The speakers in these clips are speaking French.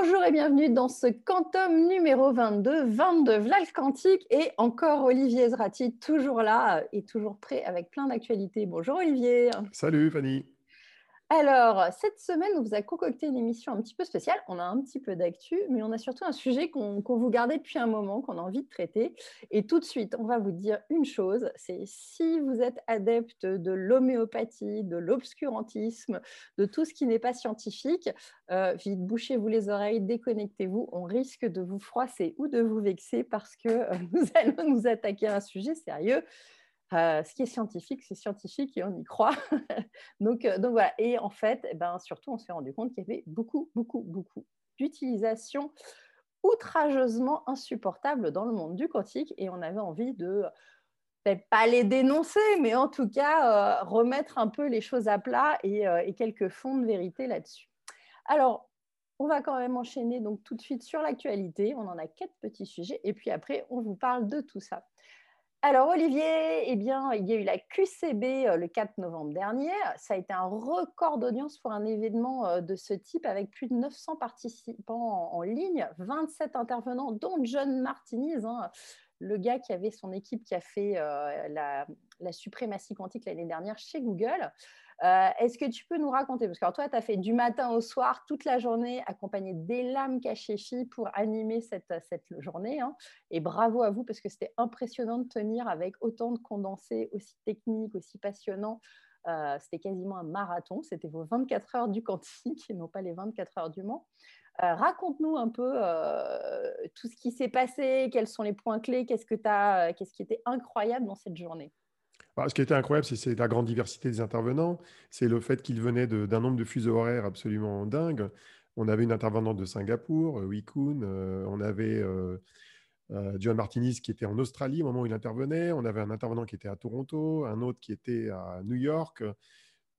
Bonjour et bienvenue dans ce quantum numéro 22, 22 Vlal Quantique et encore Olivier Zrati, toujours là et toujours prêt avec plein d'actualités. Bonjour Olivier. Salut Fanny. Alors, cette semaine, on vous a concocté une émission un petit peu spéciale. On a un petit peu d'actu, mais on a surtout un sujet qu'on vous gardait depuis un moment, qu'on a envie de traiter. Et tout de suite, on va vous dire une chose, c'est si vous êtes adepte de l'homéopathie, de l'obscurantisme, de tout ce qui n'est pas scientifique, euh, vite bouchez-vous les oreilles, déconnectez-vous. On risque de vous froisser ou de vous vexer parce que euh, nous allons nous attaquer à un sujet sérieux euh, ce qui est scientifique, c'est scientifique et on y croit. euh, donc voilà. Et en fait, eh ben, surtout, on s'est rendu compte qu'il y avait beaucoup, beaucoup, beaucoup d'utilisation outrageusement insupportable dans le monde du quantique et on avait envie de peut-être pas les dénoncer, mais en tout cas euh, remettre un peu les choses à plat et, et quelques fonds de vérité là-dessus. Alors, on va quand même enchaîner donc tout de suite sur l'actualité. On en a quatre petits sujets et puis après, on vous parle de tout ça. Alors Olivier, eh bien, il y a eu la QCB euh, le 4 novembre dernier. Ça a été un record d'audience pour un événement euh, de ce type avec plus de 900 participants en, ligne, 27 intervenants, dont John Martinez, hein, le gars qui avait son équipe qui a fait euh, la, la, suprématie quantique l'année dernière chez Google. Euh, est-ce que tu peux nous raconter Parce que toi, tu as fait du matin au soir, toute la journée, accompagné des lames cachées filles pour animer cette, journée. Hein. Et bravo à vous, parce que c'était impressionnant de tenir avec autant de condensés, aussi techniques, aussi passionnants. Euh, c'était quasiment un marathon. C'était vos 24 heures du quantique et non pas les 24 heures du Mans. Euh, raconte-nous un peu tout ce qui s'est passé, quels sont les points clés, qu'est-ce, que qu'est-ce qui était incroyable dans cette journée? Ce qui était incroyable, c'est la grande diversité des intervenants. C'est le fait qu'ils venaient d'un nombre de fuseaux horaires absolument dingue. On avait une intervenante de Singapour, euh, Wikun. Euh, on avait euh, John Martinez qui était en Australie au moment où il intervenait. On avait un intervenant qui était à Toronto, un autre qui était à New York.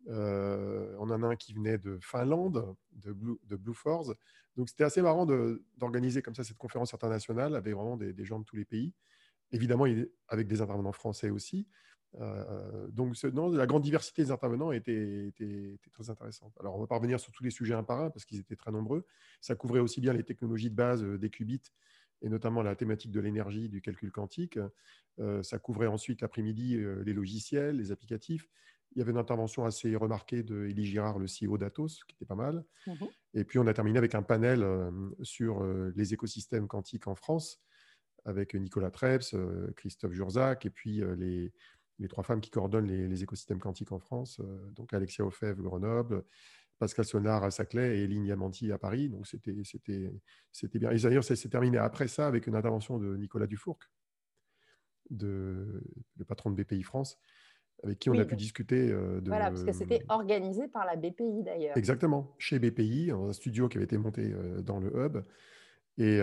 on en a un qui venait de Finlande, de Blue, Force. Donc c'était assez marrant d'organiser comme ça cette conférence internationale avec vraiment des gens de tous les pays. Évidemment, avec des intervenants français aussi. Euh, donc, la grande diversité des intervenants était, était, très intéressante. Alors, on va pas revenir sur tous les sujets un par un parce qu'ils étaient très nombreux. Ça couvrait aussi bien les technologies de base euh, des qubits et notamment la thématique de l'énergie, du calcul quantique. Euh, ça couvrait ensuite l'après-midi les logiciels, les applicatifs. Il y avait une intervention assez remarquée de Elie Girard, le CEO d'Atos, qui était pas mal. Mmh et puis, on a terminé avec un panel sur les écosystèmes quantiques en France, avec Nicolas Trebs, Christophe Jurzac, et puis les, les trois femmes qui coordonnent les, écosystèmes quantiques en France, euh, donc Alexia Ofev, Grenoble, Pascal Sonard à Saclay et Eline Yamanti à Paris. Donc c'était, c'était, c'était bien. Et d'ailleurs, ça s'est terminé après ça avec une intervention de Nicolas Dufourc, de, le patron de BPI France, avec qui on a pu discuter. Euh, de, voilà, parce que c'était organisé par la BPI d'ailleurs. Exactement, chez BPI, un studio qui avait été monté euh, dans le hub. Et,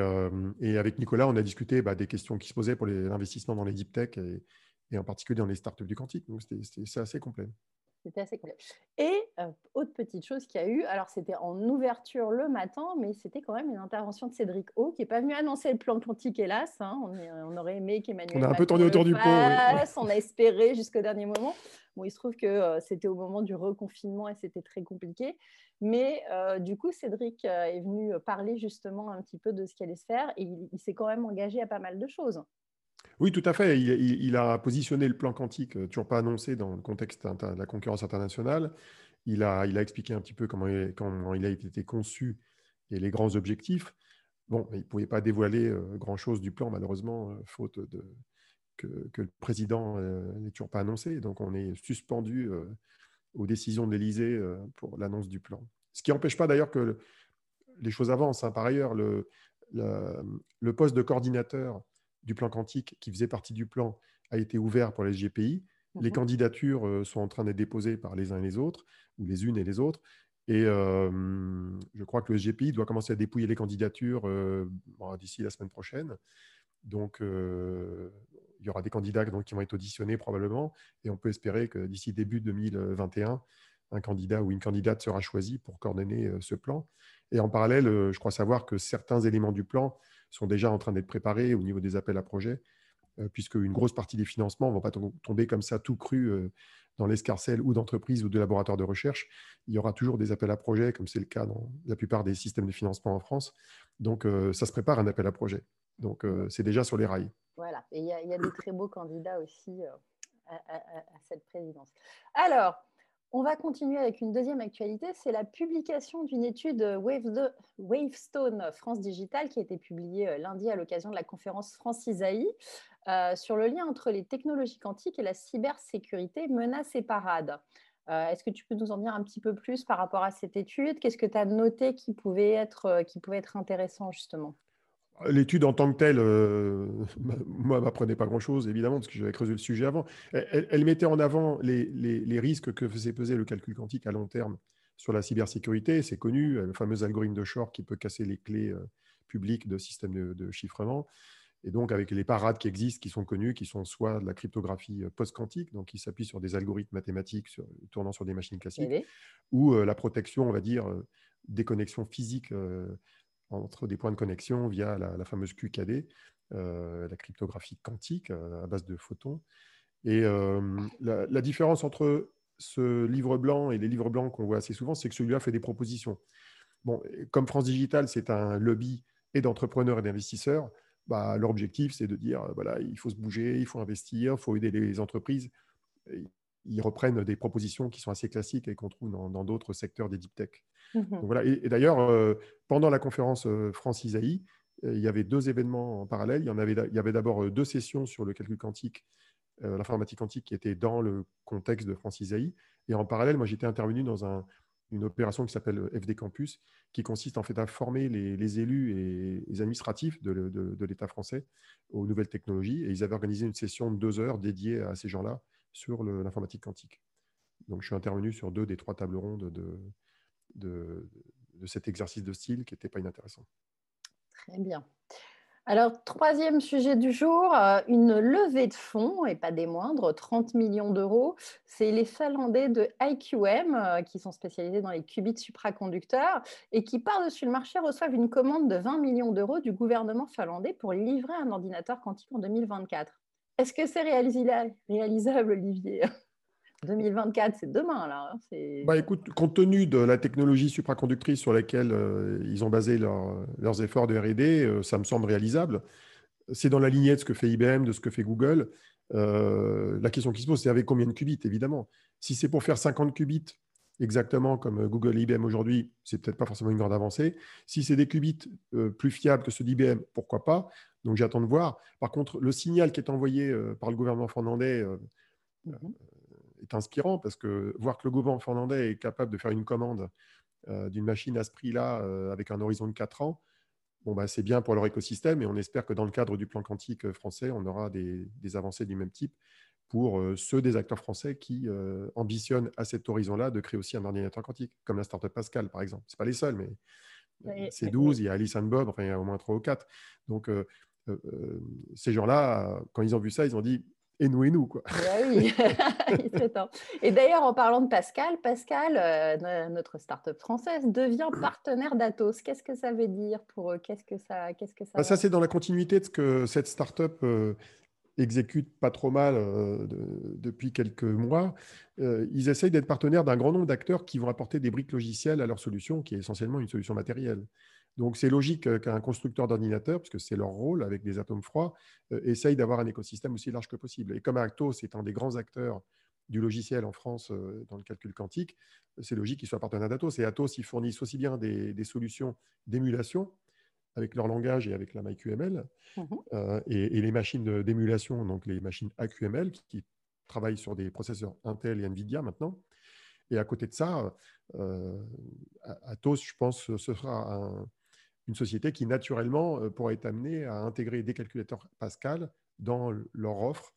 et avec Nicolas, on a discuté bah, des questions qui se posaient pour l'investissement dans les deep tech et, et en particulier dans les startups du quantique. Donc, c'est assez complet. C'était assez complet. Et euh, autre petite chose qu'il y a eu, alors c'était en ouverture le matin, mais c'était quand même une intervention de Cédric O, qui n'est pas venu annoncer le plan quantique, hélas. Hein. On, aurait aimé qu'Emmanuel. On a un peu tourné autour du pot. On a espéré jusqu'au dernier moment. Bon, il se trouve que euh, c'était au moment du reconfinement et c'était très compliqué. Mais euh, du coup, Cédric est venu parler justement un petit peu de ce qui allait se faire et il s'est quand même engagé à pas mal de choses. Oui, tout à fait. Il, a positionné le plan quantique, euh, toujours pas annoncé dans le contexte de la concurrence internationale. Il a, expliqué un petit peu comment il, a été conçu et les grands objectifs. Bon, il ne pouvait pas dévoiler euh, grand-chose du plan, malheureusement, euh, faute que, le président n'ait toujours pas annoncé. Donc, on est suspendu aux décisions de l'Élysée pour l'annonce du plan. Ce qui n'empêche pas d'ailleurs que les choses avancent. Hein. Par ailleurs, le, poste de coordinateur du plan quantique qui faisait partie du plan a été ouvert pour les SGPI. Les mhm. candidatures euh, sont en train d'être déposées par les uns et les autres, ou les unes et les autres. Et euh, je crois que le SGPI doit commencer à dépouiller les candidatures euh, d'ici la semaine prochaine. Donc, il y aura des candidats donc, qui vont être auditionnés probablement. Et on peut espérer que d'ici début 2021, un candidat ou une candidate sera choisi pour coordonner ce plan. Et en parallèle, je crois savoir que certains éléments du plan sont déjà en train d'être préparés au niveau des appels à projets. puisque une grosse partie des financements ne vont pas tomber comme ça tout cru dans l'escarcelle ou d'entreprises ou de laboratoires de recherche. Il y aura toujours des appels à projets, comme c'est le cas dans la plupart des systèmes de financement en France. Donc, ça se prépare un appel à projet. Donc, c'est déjà sur les rails. Voilà, et il y, a des très beaux candidats aussi à, cette présidence. Alors, on va continuer avec une deuxième actualité, c'est la publication d'une étude Wave Wavestone France Digital qui a été publiée lundi à l'occasion de la conférence France Isaïe euh, sur le lien entre les technologies quantiques et la cybersécurité, menaces et parades. Euh, est-ce que tu peux nous en dire un petit peu plus par rapport à cette étude? Qu'est-ce que tu as noté qui pouvait être, euh, qui pouvait être intéressant justement? L'étude en tant que telle, moi, m'apprenait pas grand-chose, évidemment, parce que j'avais creusé le sujet avant. Elle, mettait en avant les, les, risques que faisait peser le calcul quantique à long terme sur la cybersécurité. C'est connu, le fameux algorithme de Shor qui peut casser les clés publiques de systèmes de, de chiffrement. Et donc, avec les parades qui existent, qui sont connues, qui sont soit de la cryptographie euh, post-quantique, donc qui s'appuie sur des algorithmes mathématiques tournant sur des machines classiques, ou euh, la protection, on va dire, euh, des connexions physiques entre des points de connexion via la, fameuse QKD, la cryptographie quantique à base de photons. Et la, la, différence entre ce livre blanc et les livres blancs qu'on voit assez souvent, c'est que celui-là fait des propositions. Bon, comme France Digital, c'est un lobby et d'entrepreneurs et d'investisseurs. Bah, leur objectif, c'est de dire, voilà, il faut se bouger, il faut investir, il faut aider les entreprises. Ils reprennent des propositions qui sont assez classiques et qu'on trouve dans d'autres secteurs des deep tech. Mmh voilà. Et, d'ailleurs, euh, pendant la conférence euh, France Isaïe, euh, il y avait deux événements en parallèle. Il y, en avait, il y avait d'abord deux sessions sur le calcul quantique, l'informatique quantique qui était dans le contexte de France Isaïe. Et en parallèle, moi, j'étais intervenu dans un, une opération qui s'appelle FD Campus, qui consiste en fait à former les, élus et les administratifs de, l'État français aux nouvelles technologies. Et ils avaient organisé une session de deux heures dédiée à ces gens-là sur l'informatique quantique. Donc je suis intervenu sur deux des trois tables rondes de, de, cet exercice de style qui n'était pas inintéressant. Très bien. Alors, troisième sujet du jour, euh, une levée de fonds, et pas des moindres, 30 millions d'euros. C'est les Finlandais de IQM, euh, qui sont spécialisés dans les qubits supraconducteurs, et qui, par-dessus le marché, reçoivent une commande de 20 millions d'euros du gouvernement finlandais pour livrer un ordinateur quantique en 2024. Est-ce que c'est réalisable, Olivier? 2024, c'est demain, là. Hein, bah, écoute, compte tenu de la technologie supraconductrice sur laquelle euh, ils ont basé leurs efforts de RD, euh, ça me semble réalisable. C'est dans la lignée de ce que fait IBM, de ce que fait Google. Euh, la question qui se pose, c'est avec combien de qubits, évidemment? Si c'est pour faire 50 qubits, exactement comme Google et IBM aujourd'hui, c'est peut-être pas forcément une grande avancée. Si c'est des qubits plus fiables que ceux d'IBM, pourquoi pas? Donc j'attends de voir. Par contre, le signal qui est envoyé par le gouvernement finlandais mhm est inspirant parce que voir que le gouvernement finlandais est capable de faire une commande euh, d'une machine à ce prix-là euh, avec un horizon de 4 ans, bon, bah, c'est bien pour leur écosystème et on espère que dans le cadre du plan quantique français, on aura des, avancées du même type pour euh, ceux des acteurs français qui ambitionnent à cet horizon-là de créer aussi un ordinateur quantique, comme la startup Pascal par exemple. Ce pas les seuls, mais c'est 12, il y a Alice and Bob, enfin, il y a au moins 3 ou 4. Donc, ces gens-là, quand ils ont vu ça, ils ont dit et nous et nous. Quoi. oui, Et d'ailleurs, en parlant de Pascal, Pascal, euh, notre start-up française, devient partenaire d'Atos. Qu'est-ce que ça veut dire pour eux? Qu'est-ce que ça, qu'est-ce que ça bah, Ça, c'est dans la continuité de ce que cette start-up euh, exécute pas trop mal euh, depuis quelques mois. ils essayent d'être partenaires d'un grand nombre d'acteurs qui vont apporter des briques logicielles à leur solution, qui est essentiellement une solution matérielle. Donc, c'est logique euh, qu'un constructeur d'ordinateur, puisque c'est leur rôle avec des atomes froids, euh, essaye d'avoir un écosystème aussi large que possible. Et comme Atos est un des grands acteurs du logiciel en France euh, dans le calcul quantique, c'est logique qu'ils soient partenaires d'Atos. Et Atos, ils fournissent aussi bien des, solutions d'émulation avec leur langage et avec la MyQML, mmh et, les machines d'émulation, donc les machines AQML, qui, travaillent sur des processeurs Intel et NVIDIA maintenant. Et à côté de ça, Atos, je pense, ce sera un, une société qui naturellement euh, pourrait être amenée à intégrer des calculateurs Pascal dans leur offre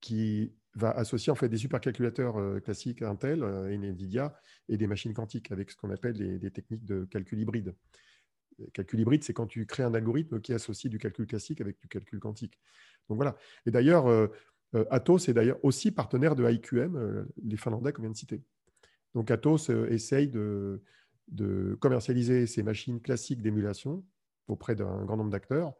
qui va associer en fait des supercalculateurs euh, classiques Intel euh, et NVIDIA et des machines quantiques avec ce qu'on appelle des techniques de calcul hybride. calcul hybride, c'est quand tu crées un algorithme qui associe du calcul classique avec du calcul quantique. Donc voilà. Et d'ailleurs, Atos est d'ailleurs aussi partenaire de IQM, les Finlandais qu'on vient de citer. Donc Atos essaye de, de commercialiser ces machines classiques d'émulation auprès d'un grand nombre d'acteurs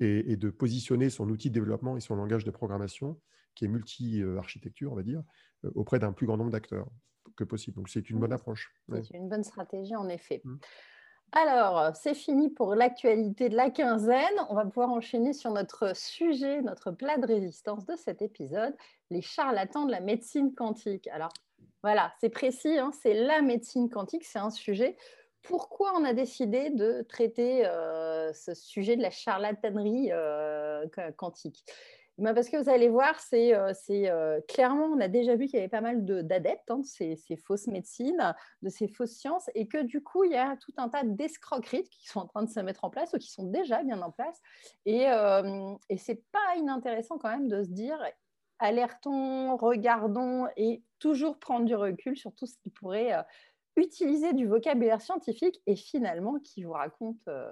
et, de positionner son outil de développement et son langage de programmation, qui est multi-architecture, on va dire, euh, auprès d'un plus grand nombre d'acteurs que possible. Donc, c'est une bonne approche. C'est une bonne stratégie, en effet. Mmh. Alors, c'est fini pour l'actualité de la quinzaine. On va pouvoir enchaîner sur notre sujet, notre plat de résistance de cet épisode, les charlatans de la médecine quantique. Alors, voilà, c'est précis, hein, c'est la médecine quantique, c'est un sujet pourquoi on a décidé de traiter euh, ce sujet de la charlatanerie euh, quantique? Ben, parce que vous allez voir, c'est euh, clairement, on a déjà vu qu'il y avait pas mal d'adeptes hein, de ces, fausses médecines, de ces fausses sciences, et que du coup, il y a tout un tas d'escroqueries qui sont en train de se mettre en place ou qui sont déjà bien en place. Et, et c'est pas inintéressant quand même de se dire, alertons, regardons et toujours prendre du recul sur tout ce qui pourrait utiliser du vocabulaire scientifique et finalement qui vous raconte euh,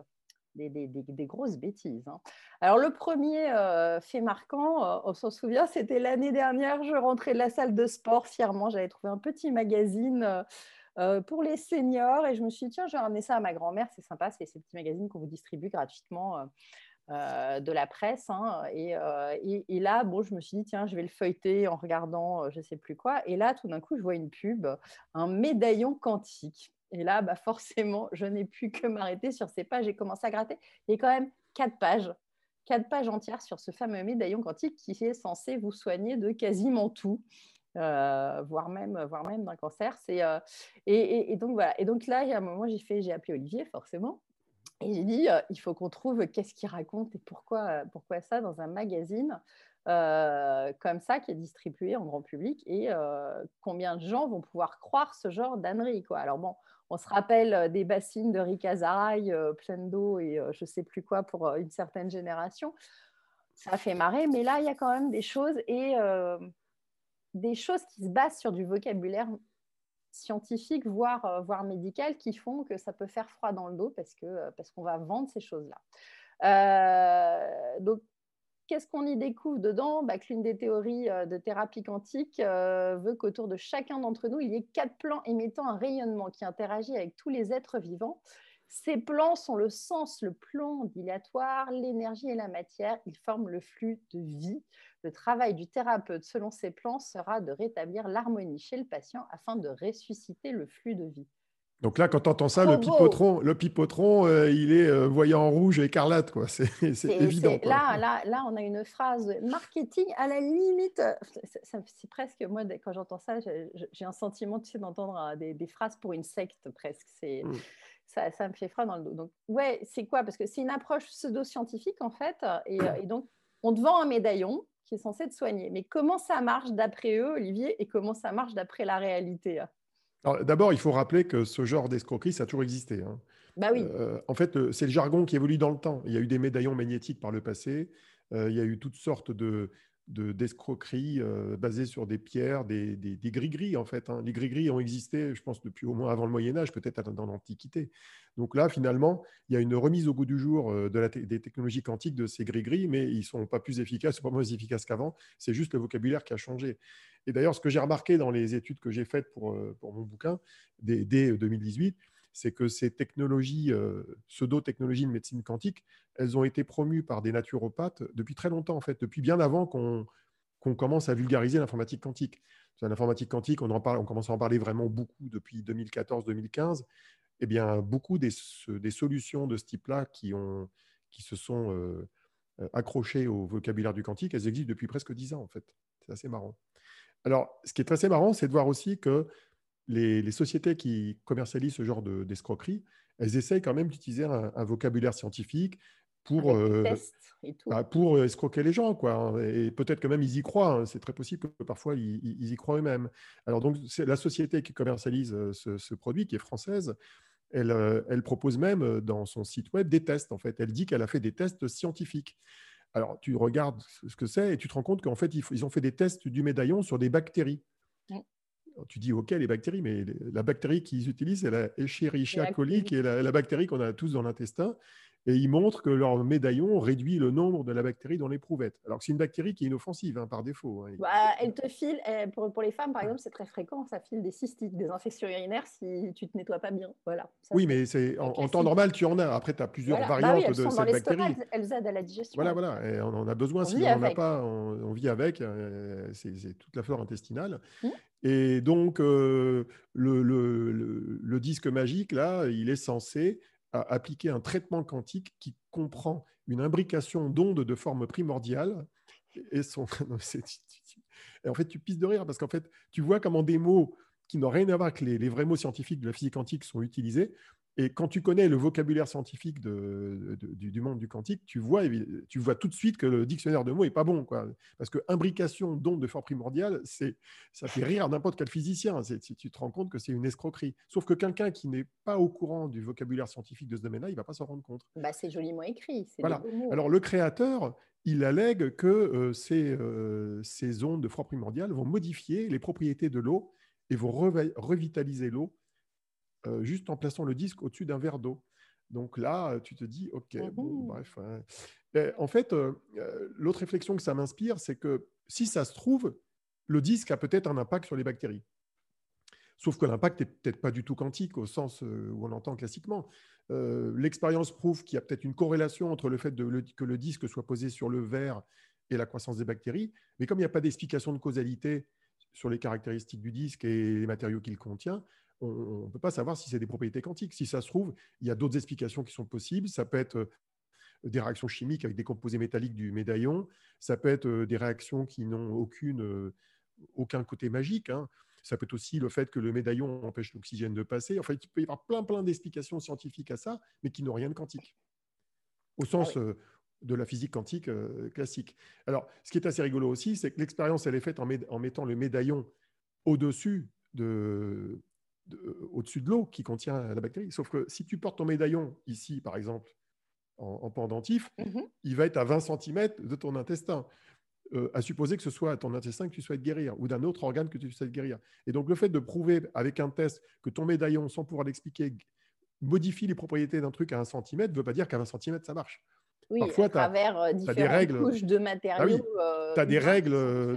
des, grosses bêtises. Hein. Alors le premier euh, fait marquant, euh, on s'en souvient, c'était l'année dernière, je rentrais de la salle de sport fièrement, j'avais trouvé un petit magazine. pour les seniors et je me suis dit tiens je vais ramener ça à ma grand-mère c'est sympa c'est ces petits magazines qu'on vous distribue gratuitement euh, de la presse. Hein, euh, et, là, bon, je me suis dit, tiens, je vais le feuilleter en regardant euh, je ne sais plus quoi. Et là, tout d'un coup, je vois une pub, un médaillon quantique. Et là, bah, forcément, je n'ai pu que m'arrêter sur ces pages. J'ai commencé à gratter. Il y a quand même quatre pages, quatre pages entières sur ce fameux médaillon quantique qui est censé vous soigner de quasiment tout. voire même, voire même d'un cancer. Et, et, donc voilà. Et donc là, il y a un moment, j'ai fait, j'ai appelé Olivier forcément, et j'ai dit, il faut qu'on trouve qu'est-ce qu'il raconte et pourquoi, pourquoi ça dans un magazine comme ça qui est distribué en grand public et combien de gens vont pouvoir croire ce genre d'ânerie. Alors bon, on se rappelle des bassines de Rick Azaray pleines d'eau et je ne sais plus quoi pour une certaine génération. Ça fait marrer, mais là, il y a quand même des choses et des choses qui se basent sur du vocabulaire scientifiques, voire, euh, voire médicales, qui font que ça peut faire froid dans le dos parce qu'on euh, parce qu'on va vendre ces choses-là. Euh, donc, qu'est-ce qu'on y découvre dedans? Bah, L'une des théories de thérapie quantique veut qu'autour de chacun d'entre nous, il y ait quatre plans émettant un rayonnement qui interagit avec tous les êtres vivants. Ces plans sont le sens, le plan dilatoire, l'énergie et la matière. Ils forment le flux de vie. Le travail du thérapeute, selon ces plans, sera de rétablir l'harmonie chez le patient afin de ressusciter le flux de vie. Donc là, quand tu entends ça, le pipotron, le pipotron euh, il est euh, voyant rouge et écarlate. Quoi. C'est, évident. Là, là, là, on a une phrase marketing à la limite. C'est presque, moi, quand j'entends ça, j'ai un sentiment tu sais, d'entendre des, des, phrases pour une secte presque. C'est, mmh. Ça, ça, me fait froid dans le dos. Donc, ouais, c'est quoi? Parce que c'est une approche pseudo-scientifique, en fait. Et, et donc, on te vend un médaillon qui est censé te soigner. Mais comment ça marche d'après eux, Olivier, et comment ça marche d'après la réalité? D'abord, il faut rappeler que ce genre d'escroquerie, ça a toujours existé. Hein. Bah oui. Euh, en fait, c'est le jargon qui évolue dans le temps. Il y a eu des médaillons magnétiques par le passé. Euh, il y a eu toutes sortes de, d'escroqueries euh, basées sur des pierres, des, des, gris-gris en fait. Hein. Les gris-gris ont existé, je pense, depuis au moins avant le Moyen Âge, peut-être dans l'Antiquité. Donc là, finalement, il y a une remise au goût du jour euh, de des technologies quantiques de ces gris-gris, mais ils ne sont pas plus efficaces, pas moins efficaces qu'avant. C'est juste le vocabulaire qui a changé. Et d'ailleurs, ce que j'ai remarqué dans les études que j'ai faites pour, euh, pour mon bouquin, dès 2018, c'est que ces technologies, euh, pseudo-technologies de médecine quantique, elles ont été promues par des naturopathes depuis très longtemps, en fait, depuis bien avant qu'on commence à vulgariser l'informatique quantique. L'informatique quantique, on, en parle, on commence à en parler vraiment beaucoup depuis 2014-2015. Eh bien, beaucoup des, solutions de ce type-là qui, qui se sont euh, accrochées au vocabulaire du quantique, elles existent depuis presque dix ans, en fait. C'est assez marrant. Alors, ce qui est assez marrant, c'est de voir aussi que les, sociétés qui commercialisent ce genre d'escroquerie, elles essayent quand même d'utiliser un, vocabulaire scientifique pour, euh, bah, pour euh, escroquer les gens. Quoi. Hein. Et peut-être que même ils y croient. Hein. C'est très possible que parfois ils, y croient eux-mêmes. Alors, donc, c'est la société qui commercialise euh, ce, produit, qui est française, elle, elle, propose même dans son site web des tests. En fait, elle dit qu'elle a fait des tests scientifiques. Alors, tu regardes ce que c'est et tu te rends compte qu'en fait, ils ont fait des tests du médaillon sur des bactéries tu dis, OK, les bactéries, mais la bactérie qu'ils utilisent, c'est la Escherichia coli, qui est la, bactérie qu'on a tous dans l'intestin. Et ils montrent que leur médaillon réduit le nombre de la bactérie dans l'éprouvette. Alors que c'est une bactérie qui est inoffensive hein, par défaut. Hein. Bah, elle te file, pour, pour, les femmes par exemple, c'est très fréquent, ça file des cystites, des infections urinaires si tu ne te nettoies pas bien. Voilà, oui, mais c'est en, temps normal, tu en as. Après, tu as plusieurs bah variantes de cette bactérie. Elles, aident à la digestion. Voilà, voilà. Et on en a besoin. si on n'en a pas, on, vit avec. Euh, c'est toute la flore intestinale. Mmh. Et donc, euh, le, le, le, disque magique, là, il est censé appliquer un traitement quantique qui comprend une imbrication d'ondes de forme primordiale. Et, son... et en fait, tu pisses de rire parce qu'en fait, tu vois comment des mots qui n'ont rien à voir avec les, les, vrais mots scientifiques de la physique quantique sont utilisés et quand tu connais le vocabulaire scientifique du, monde du quantique, tu vois, tu vois tout de suite que le dictionnaire de mots n'est pas bon. Quoi. Parce que imbrication d'ondes de forme primordiale, ça fait rire n'importe quel physicien. Si tu te rends compte que c'est une escroquerie. Sauf que quelqu'un qui n'est pas au courant du vocabulaire scientifique de ce domaine-là, il ne va pas s'en rendre compte. Bah, c'est joliment écrit. Voilà. Alors le créateur, il allègue que euh, ces, euh, ces ondes de forme primordiale vont modifier les propriétés de l'eau et vont revitaliser l'eau euh, juste en plaçant le disque au-dessus d'un verre d'eau. Donc là, tu te dis, OK, bon, mmh bref. Hein. en fait, euh, euh, l'autre réflexion que ça m'inspire, c'est que si ça se trouve, le disque a peut-être un impact sur les bactéries. Sauf que l'impact n'est peut-être pas du tout quantique au sens où on entend classiquement. L'expérience prouve qu'il y a peut-être une corrélation entre le fait que le disque soit posé sur le verre et la croissance des bactéries. Mais comme il n'y a pas d'explication de causalité sur les caractéristiques du disque et les matériaux qu'il contient, on ne peut pas savoir si c'est des propriétés quantiques. Si ça se trouve, il y a d'autres explications qui sont possibles. Ça peut être euh, des réactions chimiques avec des composés métalliques du médaillon. Ça peut être euh, des réactions qui n'ont aucune, euh, aucun côté magique. Hein. Ça peut être aussi le fait que le médaillon empêche l'oxygène de passer. Enfin, il peut y avoir plein, plein d'explications scientifiques à ça, mais qui n'ont rien de quantique. Au sens ah de la physique quantique classique. Alors, ce qui est assez rigolo aussi, c'est que l'expérience, elle est faite en, en mettant le médaillon au-dessus de, au-dessus de l'eau qui contient la bactérie. Sauf que si tu portes ton médaillon ici, par exemple, en, pendentif, mhm. il va être à 20 cm de ton intestin. Euh, à supposer que ce soit ton intestin que tu souhaites guérir ou d'un autre organe que tu souhaites guérir. Et donc, le fait de prouver avec un test que ton médaillon, sans pouvoir l'expliquer, modifie les propriétés d'un truc à 1 cm, ne veut pas dire qu'à 20 cm, ça marche. Oui, Parfois, à travers euh, différentes règles, couches de matériaux. tu as, des règles, euh,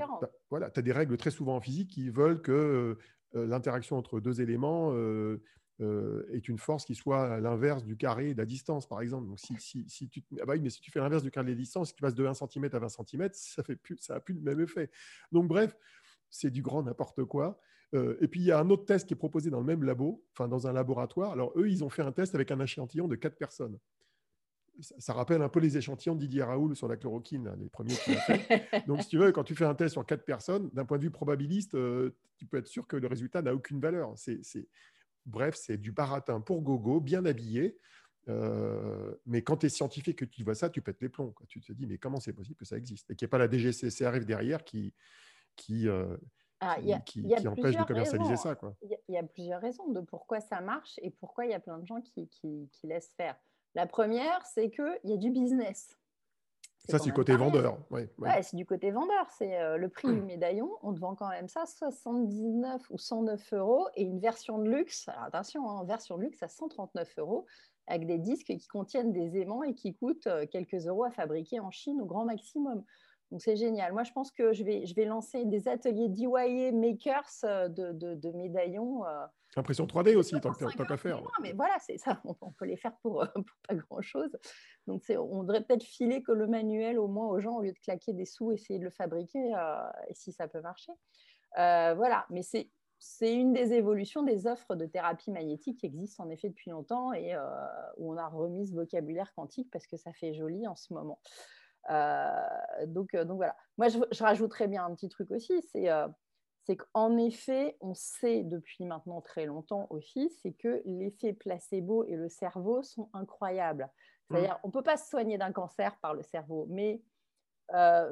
voilà, as des règles très souvent en physique qui veulent que euh, l'interaction entre deux éléments euh, euh, est une force qui soit à l'inverse du carré de la distance, par exemple. Donc, si, tu, ah bah mais si tu fais l'inverse du carré de la distance, si tu passes de 1 cm à 20 cm, ça n'a plus, ça plus le même effet. Donc, bref, c'est du grand n'importe quoi. et puis, il y a un autre test qui est proposé dans le même labo, enfin dans un laboratoire. Alors, eux, ils ont fait un test avec un échantillon de quatre personnes ça, rappelle un peu les échantillons de Didier Raoul sur la chloroquine, les premiers qu'il a fait. Donc, si tu veux, quand tu fais un test sur quatre personnes, d'un point de vue probabiliste, euh, tu peux être sûr que le résultat n'a aucune valeur. C'est, Bref, c'est du baratin pour gogo, bien habillé. Euh, mais quand tu es scientifique et que tu vois ça, tu pètes les plombs. Tu te dis, mais comment c'est possible que ça existe? Et qu'il n'y ait pas la DGCCRF derrière qui, qui, euh, ah, qui, empêche de commercialiser ça. Il y, a plusieurs raisons de pourquoi ça marche et pourquoi il y a plein de gens qui, qui laissent faire. La première, c'est qu'il y a du business. Ça, c'est du côté vendeur. Ouais, c'est du côté vendeur. C'est euh, le prix du médaillon. On te vend quand même ça 79 ou 109 euros et une version de luxe. Alors attention, hein, version de luxe à 139 euros avec des disques qui contiennent des aimants et qui coûtent euh, quelques euros à fabriquer en Chine au grand maximum. Donc c'est génial. Moi, je pense que je vais, je vais lancer des ateliers DIY makers euh, de, de, médaillons. Euh, Impression 3D aussi, tant qu'à faire. mais voilà, c'est ça. On, peut les faire pour, pour pas grand-chose. Donc on devrait peut-être filer que le manuel au moins aux gens au lieu de claquer des sous, essayer de le fabriquer euh, et si ça peut marcher. voilà, mais c'est c'est une des évolutions des offres de thérapie magnétique qui existent en effet depuis longtemps et où on a remis ce vocabulaire quantique parce que ça fait joli en ce moment. Euh, donc, euh, donc voilà. Moi, je, rajouterais bien un petit truc aussi, c'est euh, c'est qu'en effet, on sait depuis maintenant très longtemps aussi, c'est que l'effet placebo et le cerveau sont incroyables. C'est-à-dire, mmh. on ne peut pas se soigner d'un cancer par le cerveau, mais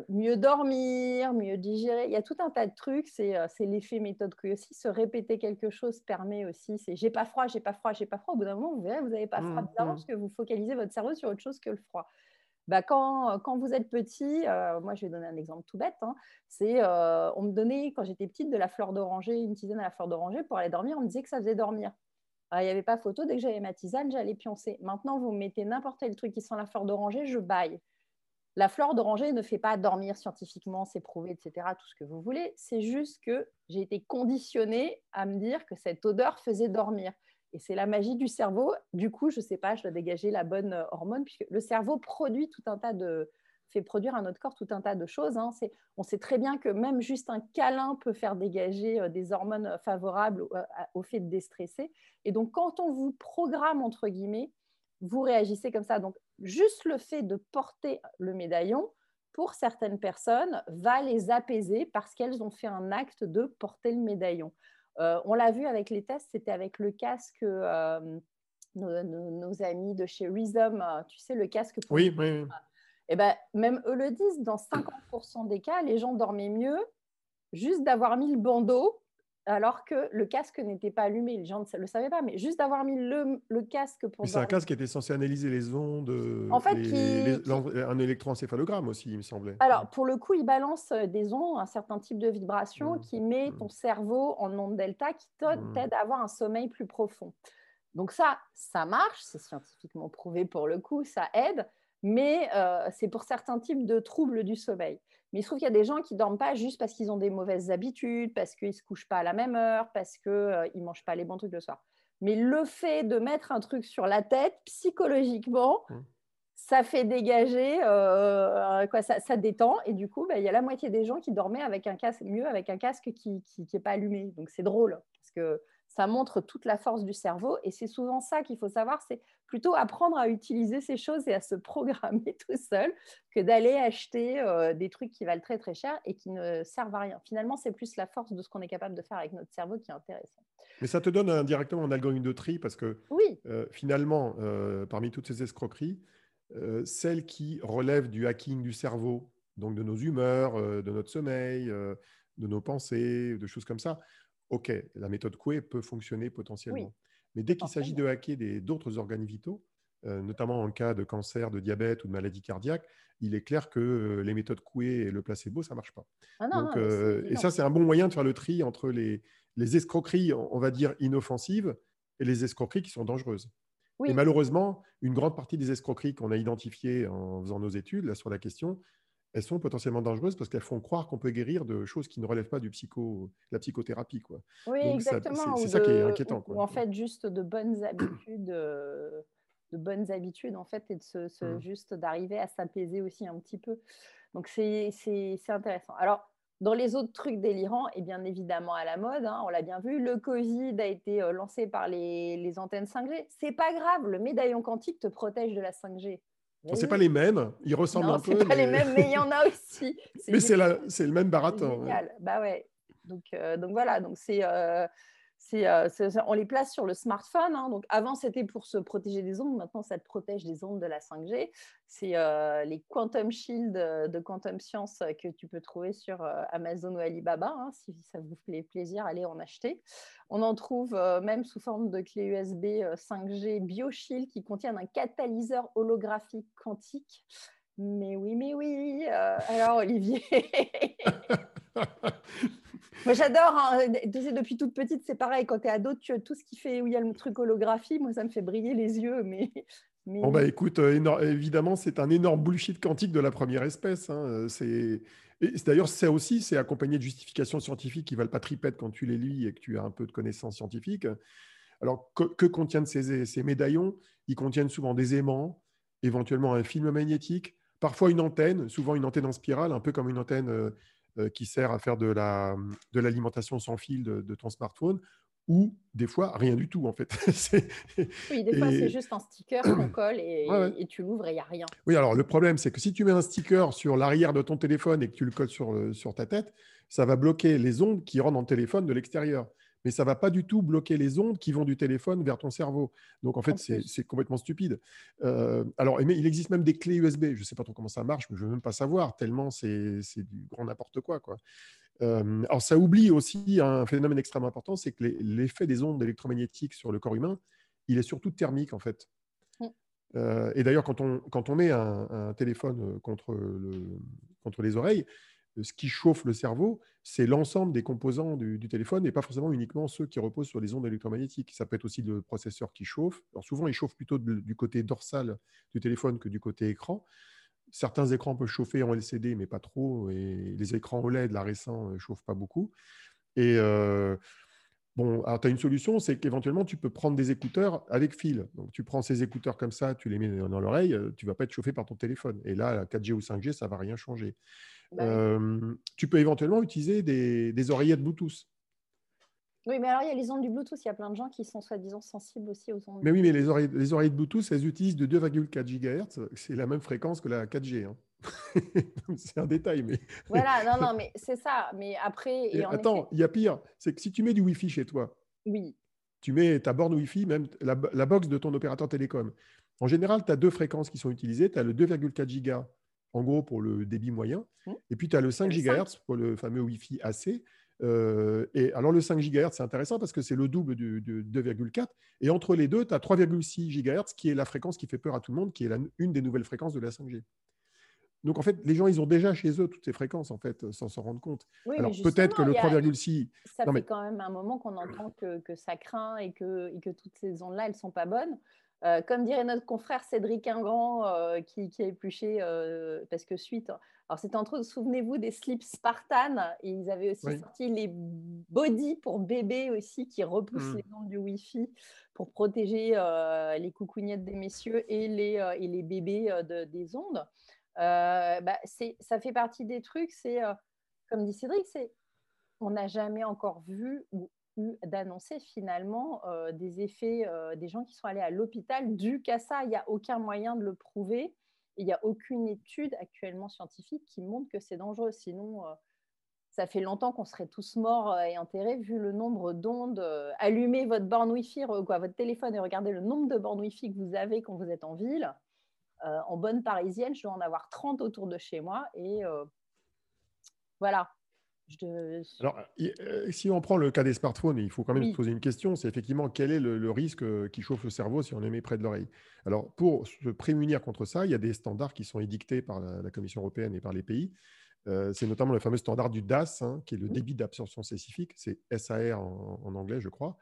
mieux dormir, mieux digérer, il y a tout un tas de trucs, c'est l'effet méthode que aussi se répéter quelque chose permet aussi, c'est j'ai pas froid, j'ai pas froid, j'ai pas froid, au bout d'un moment, vous verrez, vous n'avez pas froid, mmh, mmh. parce que vous focalisez votre cerveau sur autre chose que le froid. Bah, quand, quand, vous êtes petit, euh, moi je vais donner un exemple tout bête, hein, c'est euh, on me donnait quand j'étais petite de la fleur d'oranger, une tisane à la fleur d'oranger pour aller dormir, on me disait que ça faisait dormir. il n'y avait pas photo. Dès que j'avais ma tisane, j'allais pioncer. Maintenant, vous mettez n'importe quel truc qui sent la fleur d'oranger, je baille. La fleur d'oranger ne fait pas dormir scientifiquement, c'est prouvé, etc., tout ce que vous voulez. C'est juste que j'ai été conditionnée à me dire que cette odeur faisait dormir. Et c'est la magie du cerveau. Du coup, je ne sais pas, je dois dégager la bonne euh, hormone, puisque le cerveau produit tout un tas de, fait produire à notre corps tout un tas de choses. Hein. On sait très bien que même juste un câlin peut faire dégager euh, des hormones favorables euh, au fait de déstresser. Et donc, quand on vous programme, entre guillemets, vous réagissez comme ça. Donc, juste le fait de porter le médaillon, pour certaines personnes, va les apaiser parce qu'elles ont fait un acte de porter le médaillon. Euh, on l'a vu avec les tests, c'était avec le casque, euh, nos, amis de chez Rhythm, euh, tu sais, le casque. Pour oui, oui, oui. Et eh ben, même eux le disent, dans 50% des cas, les gens dormaient mieux juste d'avoir mis le bandeau alors que le casque n'était pas allumé. Les gens ne le savaient pas, mais juste d'avoir mis le, casque pour. C'est un casque qui était censé analyser les ondes, en fait, un électroencéphalogramme aussi, il me semblait. Alors, pour le coup, il balance euh, des ondes, un certain type de vibration mmh. qui met mmh. ton cerveau en onde delta, qui mmh. t'aide à avoir un sommeil plus profond. Donc ça, ça marche, c'est scientifiquement prouvé pour le coup, ça aide, mais euh, c'est pour certains types de troubles du sommeil. Mais il se trouve qu'il y a des gens qui ne dorment pas juste parce qu'ils ont des mauvaises habitudes, parce qu'ils ne se couchent pas à la même heure, parce qu'ils euh, ne mangent pas les bons trucs le soir. Mais le fait de mettre un truc sur la tête, psychologiquement, mmh. ça fait dégager, euh, quoi, ça, détend. Et du coup, bah, il y a la moitié des gens qui dormaient avec un casque, mieux avec un casque qui n'est pas allumé. Donc c'est drôle, parce que ça montre toute la force du cerveau. Et c'est souvent ça qu'il faut savoir, c'est plutôt apprendre à utiliser ces choses et à se programmer tout seul que d'aller acheter euh, des trucs qui valent très très cher et qui ne servent à rien. Finalement, c'est plus la force de ce qu'on est capable de faire avec notre cerveau qui est intéressant. Mais ça te donne indirectement un algorithme de tri parce que oui. Euh, finalement, euh, parmi toutes ces escroqueries, celles qui relèvent du hacking du cerveau, donc de nos humeurs, de notre sommeil, de nos pensées, de choses comme ça, OK, la méthode Coué peut fonctionner potentiellement. Mais dès qu'il s'agit de hacker d'autres organes vitaux, euh, notamment en cas de cancer, de diabète ou de maladie cardiaque, il est clair que euh, les méthodes Coué et le placebo, ça ne marche pas. Ah euh, et ça, c'est un bon moyen de faire le tri entre les, escroqueries, on va dire, inoffensives et les escroqueries qui sont dangereuses. Et malheureusement, une grande partie des escroqueries qu'on a identifiées en faisant nos études là, sur la question, elles sont potentiellement dangereuses parce qu'elles font croire qu'on peut guérir de choses qui ne relèvent pas du psycho, de la psychothérapie. Quoi. Oui, exactement. C'est ça qui est inquiétant. Quoi. Ou en fait, juste de bonnes habitudes, euh, de bonnes habitudes en fait, et de se, mmh. juste d'arriver à s'apaiser aussi un petit peu. Donc c'est intéressant. Alors dans les autres trucs délirants, et bien évidemment à la mode, hein, on l'a bien vu, le Covid a été euh, lancé par les, les antennes 5G. C'est pas grave, le médaillon quantique te protège de la 5G. Ce c'est pas les mêmes, ils ressemblent un peu. C'est pas les mêmes, mais il y en a aussi. mais c'est le même baratin. Génial. Bah ouais. Donc, euh, donc voilà, donc c'est euh, euh, on les place sur le smartphone. Hein. Donc avant, c'était pour se protéger des ondes. Maintenant, ça te protège des ondes de la 5G. C'est euh, les Quantum Shield de Quantum Science que tu peux trouver sur euh, Amazon ou Alibaba. Hein. Si ça vous fait plaisir, allez en acheter. On en trouve même sous forme de clé USB 5G BioShield qui contiennent un catalyseur holographique quantique. Mais oui, mais oui. alors, Olivier? J'adore. Hein. Depuis toute petite, c'est pareil. Quand tu es ado, tout ce qui fait où il y a le truc holographie, moi, ça me fait briller les yeux. Mais, Bon, bah écoute, euh, évidemment, c'est un énorme bullshit quantique de la première espèce. Hein. C'est. D'ailleurs, ça aussi, c'est accompagné de justifications scientifiques qui valent pas tripette quand tu les lis et que tu as un peu de connaissances scientifiques. Alors, que, contiennent ces, ces, médaillons? Ils contiennent souvent des aimants, éventuellement un film magnétique, parfois une antenne, souvent une antenne en spirale, un peu comme une antenne euh, euh, qui sert à faire de l'alimentation sans fil de, ton smartphone, ou des fois rien du tout en fait. oui, des fois c'est juste un sticker qu'on colle et, et tu l'ouvres et il n'y a rien. Oui, alors le problème c'est que si tu mets un sticker sur l'arrière de ton téléphone et que tu le colles sur, sur ta tête, ça va bloquer les ondes qui rentrent dans le téléphone de l'extérieur mais ça ne va pas du tout bloquer les ondes qui vont du téléphone vers ton cerveau. Donc en fait, c'est complètement stupide. Euh, alors, il existe même des clés USB. Je ne sais pas trop comment ça marche, mais je ne veux même pas savoir, tellement c'est du grand n'importe quoi. quoi. Euh, alors ça oublie aussi un phénomène extrêmement important, c'est que l'effet des ondes électromagnétiques sur le corps humain, il est surtout thermique en fait. Mm. Euh, et d'ailleurs, quand on, quand on met un, téléphone contre, le, contre les oreilles, ce qui chauffe le cerveau, c'est l'ensemble des composants du, téléphone et pas forcément uniquement ceux qui reposent sur les ondes électromagnétiques. Ça peut être aussi le processeur qui chauffe. Alors souvent, il chauffe plutôt du côté dorsal du téléphone que du côté écran. Certains écrans peuvent chauffer en LCD, mais pas trop. Et les écrans OLED, la récent, ne euh, chauffent pas beaucoup. Et euh, bon, tu as une solution, c'est qu'éventuellement, tu peux prendre des écouteurs avec fil. Donc, tu prends ces écouteurs comme ça, tu les mets dans l'oreille, euh, tu ne vas pas être chauffé par ton téléphone. Et là, 4G ou 5G, ça ne va rien changer. Bah tu peux éventuellement utiliser des, oreillettes Bluetooth. Oui, mais alors il y a les ondes du Bluetooth. Il y a plein de gens qui sont soi-disant sensibles aussi aux ondes. Mais oui, mais les oreillettes, les oreillettes Bluetooth, elles utilisent de 2,4 GHz. C'est la même fréquence que la 4G. Hein. c'est un détail, mais. Voilà, non, non, mais c'est ça. Mais après. attends, il y a pire. C'est que si tu mets du Wi-Fi chez toi, oui. tu mets ta borne Wi-Fi, même la, la box de ton opérateur télécom. En général, tu as deux fréquences qui sont utilisées. Tu as le 2,4 GHz en gros pour le débit moyen. Mmh. Et puis tu as le 5 GHz pour le fameux Wi-Fi AC. Euh, et alors le 5 GHz, c'est intéressant parce que c'est le double du, 2,4. Et entre les deux, tu as 3,6 GHz qui est la fréquence qui fait peur à tout le monde, qui est une des nouvelles fréquences de la 5G. Donc en fait, les gens, ils ont déjà chez eux toutes ces fréquences, en fait, sans s'en rendre compte. Alors peut-être que le 3,6... Ça fait quand même un moment qu'on entend que, que, ça craint et que, et que toutes ces ondes-là, elles ne sont pas bonnes. Euh, comme dirait notre confrère Cédric Ingrand, euh, qui, a épluché, euh, parce que suite, alors c'était entre autres, souvenez-vous des slips Spartan, et ils avaient aussi sorti les body pour bébés aussi, qui repoussent mmh. les ondes du Wi-Fi pour protéger les coucougnettes des messieurs et les, et les bébés des ondes. Bah, ça fait partie des trucs, c'est, comme dit Cédric, c'est on n'a jamais encore vu ou d'annoncer finalement euh, des effets euh, des gens qui sont allés à l'hôpital dû qu'à ça. Il n'y a aucun moyen de le prouver. Il n'y a aucune étude actuellement scientifique qui montre que c'est dangereux. Sinon, euh, ça fait longtemps qu'on serait tous morts et enterrés vu le nombre d'ondes. allumez votre borne Wi-Fi, quoi, votre téléphone et regardez le nombre de bornes Wi-Fi que vous avez quand vous êtes en ville. en bonne parisienne, je dois en avoir 30 autour de chez moi. Et voilà, alors, euh, si on prend le cas des smartphones, il faut quand même se poser une question, c'est effectivement quel est le, risque euh, qui chauffe le cerveau si on les met près de l'oreille? Alors, pour se prémunir contre ça, il y a des standards qui sont édictés par la, Commission européenne et par les pays. Euh, c'est notamment le fameux standard du DAS, hein, qui est le débit d'absorption spécifique, c'est SAR en, anglais, je crois.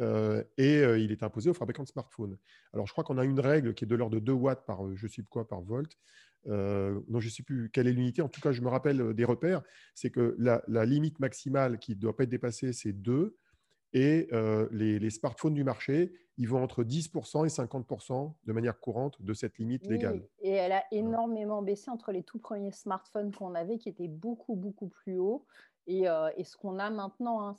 et il est imposé aux fabricants de smartphones. Alors, je crois qu'on a une règle qui est de l'ordre de 2 watts par, je sais quoi, par volt. Euh, je ne sais plus quelle est l'unité, en tout cas je me rappelle euh, des repères, c'est que la, limite maximale qui ne doit pas être dépassée, c'est 2, et euh, les, smartphones du marché, ils vont entre 10% et 50% de manière courante de cette limite légale. et elle a énormément baissé entre les tout premiers smartphones qu'on avait, qui étaient beaucoup, beaucoup plus hauts, et, ce qu'on a maintenant. Hein,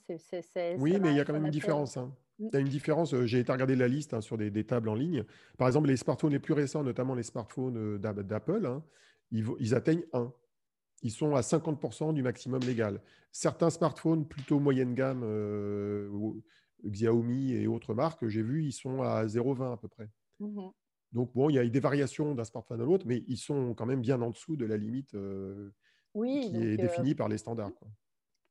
oui, mais il y a quand même une différence. Hein. Il y a une différence. J'ai été regarder la liste hein, sur des, tables en ligne. Par exemple, les smartphones les plus récents, notamment les smartphones d'Apple, hein, ils, atteignent 1. Ils sont à 50% du maximum légal. Certains smartphones plutôt moyenne gamme, euh, Xiaomi et autres marques, j'ai vu, ils sont à 0,20 à peu près. Mmh Donc, bon, il y a des variations d'un smartphone à l'autre, mais ils sont quand même bien en dessous de la limite euh, qui est euh, définie par les standards.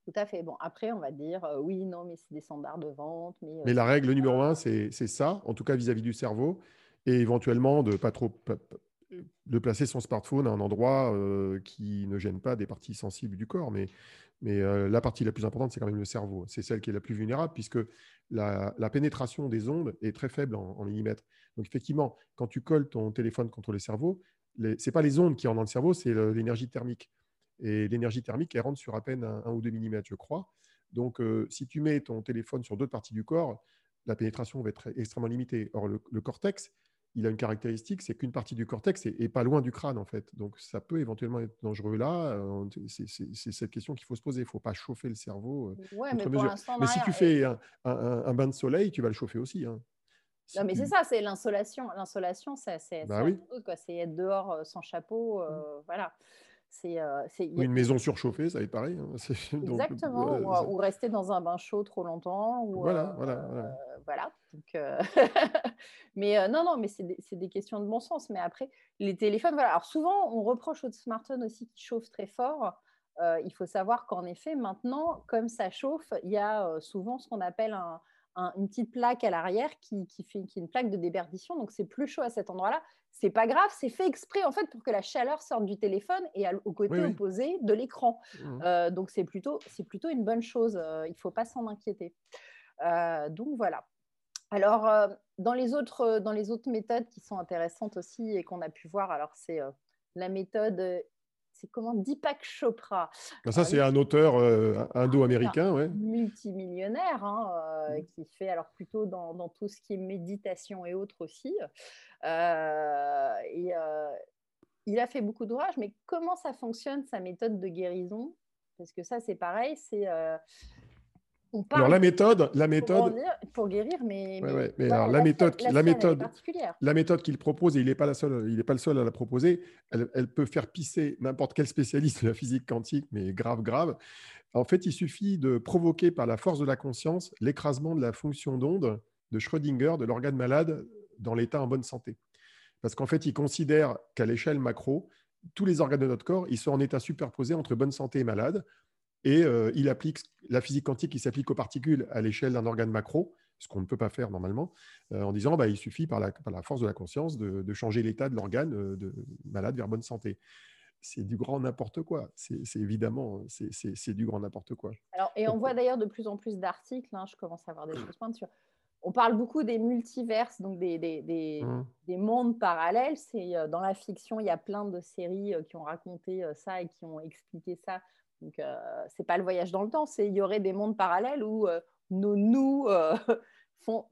Tout à fait. Bon, après, on va dire oui, non, mais c'est des standards de vente. Mais, mais la règle numéro un, c'est ça, en tout cas vis-à-vis du cerveau, et éventuellement de pas trop de placer son smartphone à un endroit qui ne gêne pas des parties sensibles du corps. Mais, mais la partie la plus importante, c'est quand même le cerveau. C'est celle qui est la plus vulnérable puisque la, pénétration des ondes est très faible en, millimètres. Donc effectivement, quand tu colles ton téléphone contre le cerveau, ce n'est pas les ondes qui rentrent dans le cerveau, c'est l'énergie thermique. Et l'énergie thermique, elle rentre sur à peine 1 ou 2 mm, je crois. Donc, euh, si tu mets ton téléphone sur d'autres parties du corps, la pénétration va être extrêmement limitée. Or, le, cortex, il a une caractéristique, c'est qu'une partie du cortex est, pas loin du crâne, en fait. Donc, ça peut éventuellement être dangereux là. Euh, c'est cette question qu'il faut se poser. Il ne faut pas chauffer le cerveau. Euh, ouais, mais, mais si tu fais un, bain de soleil, tu vas le chauffer aussi. Hein. non, mais c'est ça, c'est l'insolation. L'insolation, c'est bah oui. être dehors sans chapeau. Mmh. Voilà. Euh, c'est, une maison surchauffée, ça va être pareil. Hein. Exactement, ou, rester dans un bain chaud trop longtemps. Ou, voilà, voilà, voilà. Euh, mais non, non, mais c'est des, questions de bon sens. Mais après, les téléphones, voilà. Alors souvent, on reproche aux smartphones aussi qui chauffent très fort. il faut savoir qu'en effet, maintenant, comme ça chauffe, il y a souvent ce qu'on appelle un, une petite plaque à l'arrière qui, fait qui est une plaque de déperdition. Donc, c'est plus chaud à cet endroit-là. C'est pas grave, c'est fait exprès en fait pour que la chaleur sorte du téléphone et au côté opposé de l'écran. Mmh. Euh, donc, c'est plutôt, plutôt une bonne chose. Euh, il ne faut pas s'en inquiéter. Euh, donc, voilà. Alors, dans, les autres, dans les autres méthodes qui sont intéressantes aussi et qu'on a pu voir, alors c'est la méthode c'est comment Deepak Chopra. Ben, ça, c'est un auteur euh, indo-américain, ouais. multimillionnaire, hein, euh, mmh. qui fait alors plutôt dans, tout ce qui est méditation et autres aussi. Euh, et il a fait beaucoup d'ouvrages, mais comment ça fonctionne sa méthode de guérison? Parce que ça, c'est pareil, c'est alors la méthode, la méthode pour, guérir, mais, alors, la, méthode, la, méthode, la méthode qu'il propose et il n'est pas la seule, il n'est pas le seul à la proposer. Elle, peut faire pisser n'importe quel spécialiste de la physique quantique, mais grave, grave. En fait, il suffit de provoquer par la force de la conscience l'écrasement de la fonction d'onde de Schrödinger de l'organe malade dans l'état en bonne santé. Parce qu'en fait, il considère qu'à l'échelle macro, tous les organes de notre corps, ils sont en état superposé entre bonne santé et malade. Et euh, il applique la physique quantique qui s'applique aux particules à l'échelle d'un organe macro, ce qu'on ne peut pas faire normalement, euh, en disant bah, il suffit par la, force de la conscience de, changer l'état de l'organe euh, de malade vers bonne santé. C'est du grand n'importe quoi. C'est évidemment, c'est du grand n'importe quoi. Alors, et on voit d'ailleurs de plus en plus d'articles, hein, je commence à avoir des choses pointes sur. On parle beaucoup des multiverses, donc des, des, des, mmh. des mondes parallèles. C'est dans la fiction, il y a plein de séries qui ont raconté ça et qui ont expliqué ça donc, euh, c'est pas le voyage dans le temps, c'est il y aurait des mondes parallèles où euh, nos nous euh, font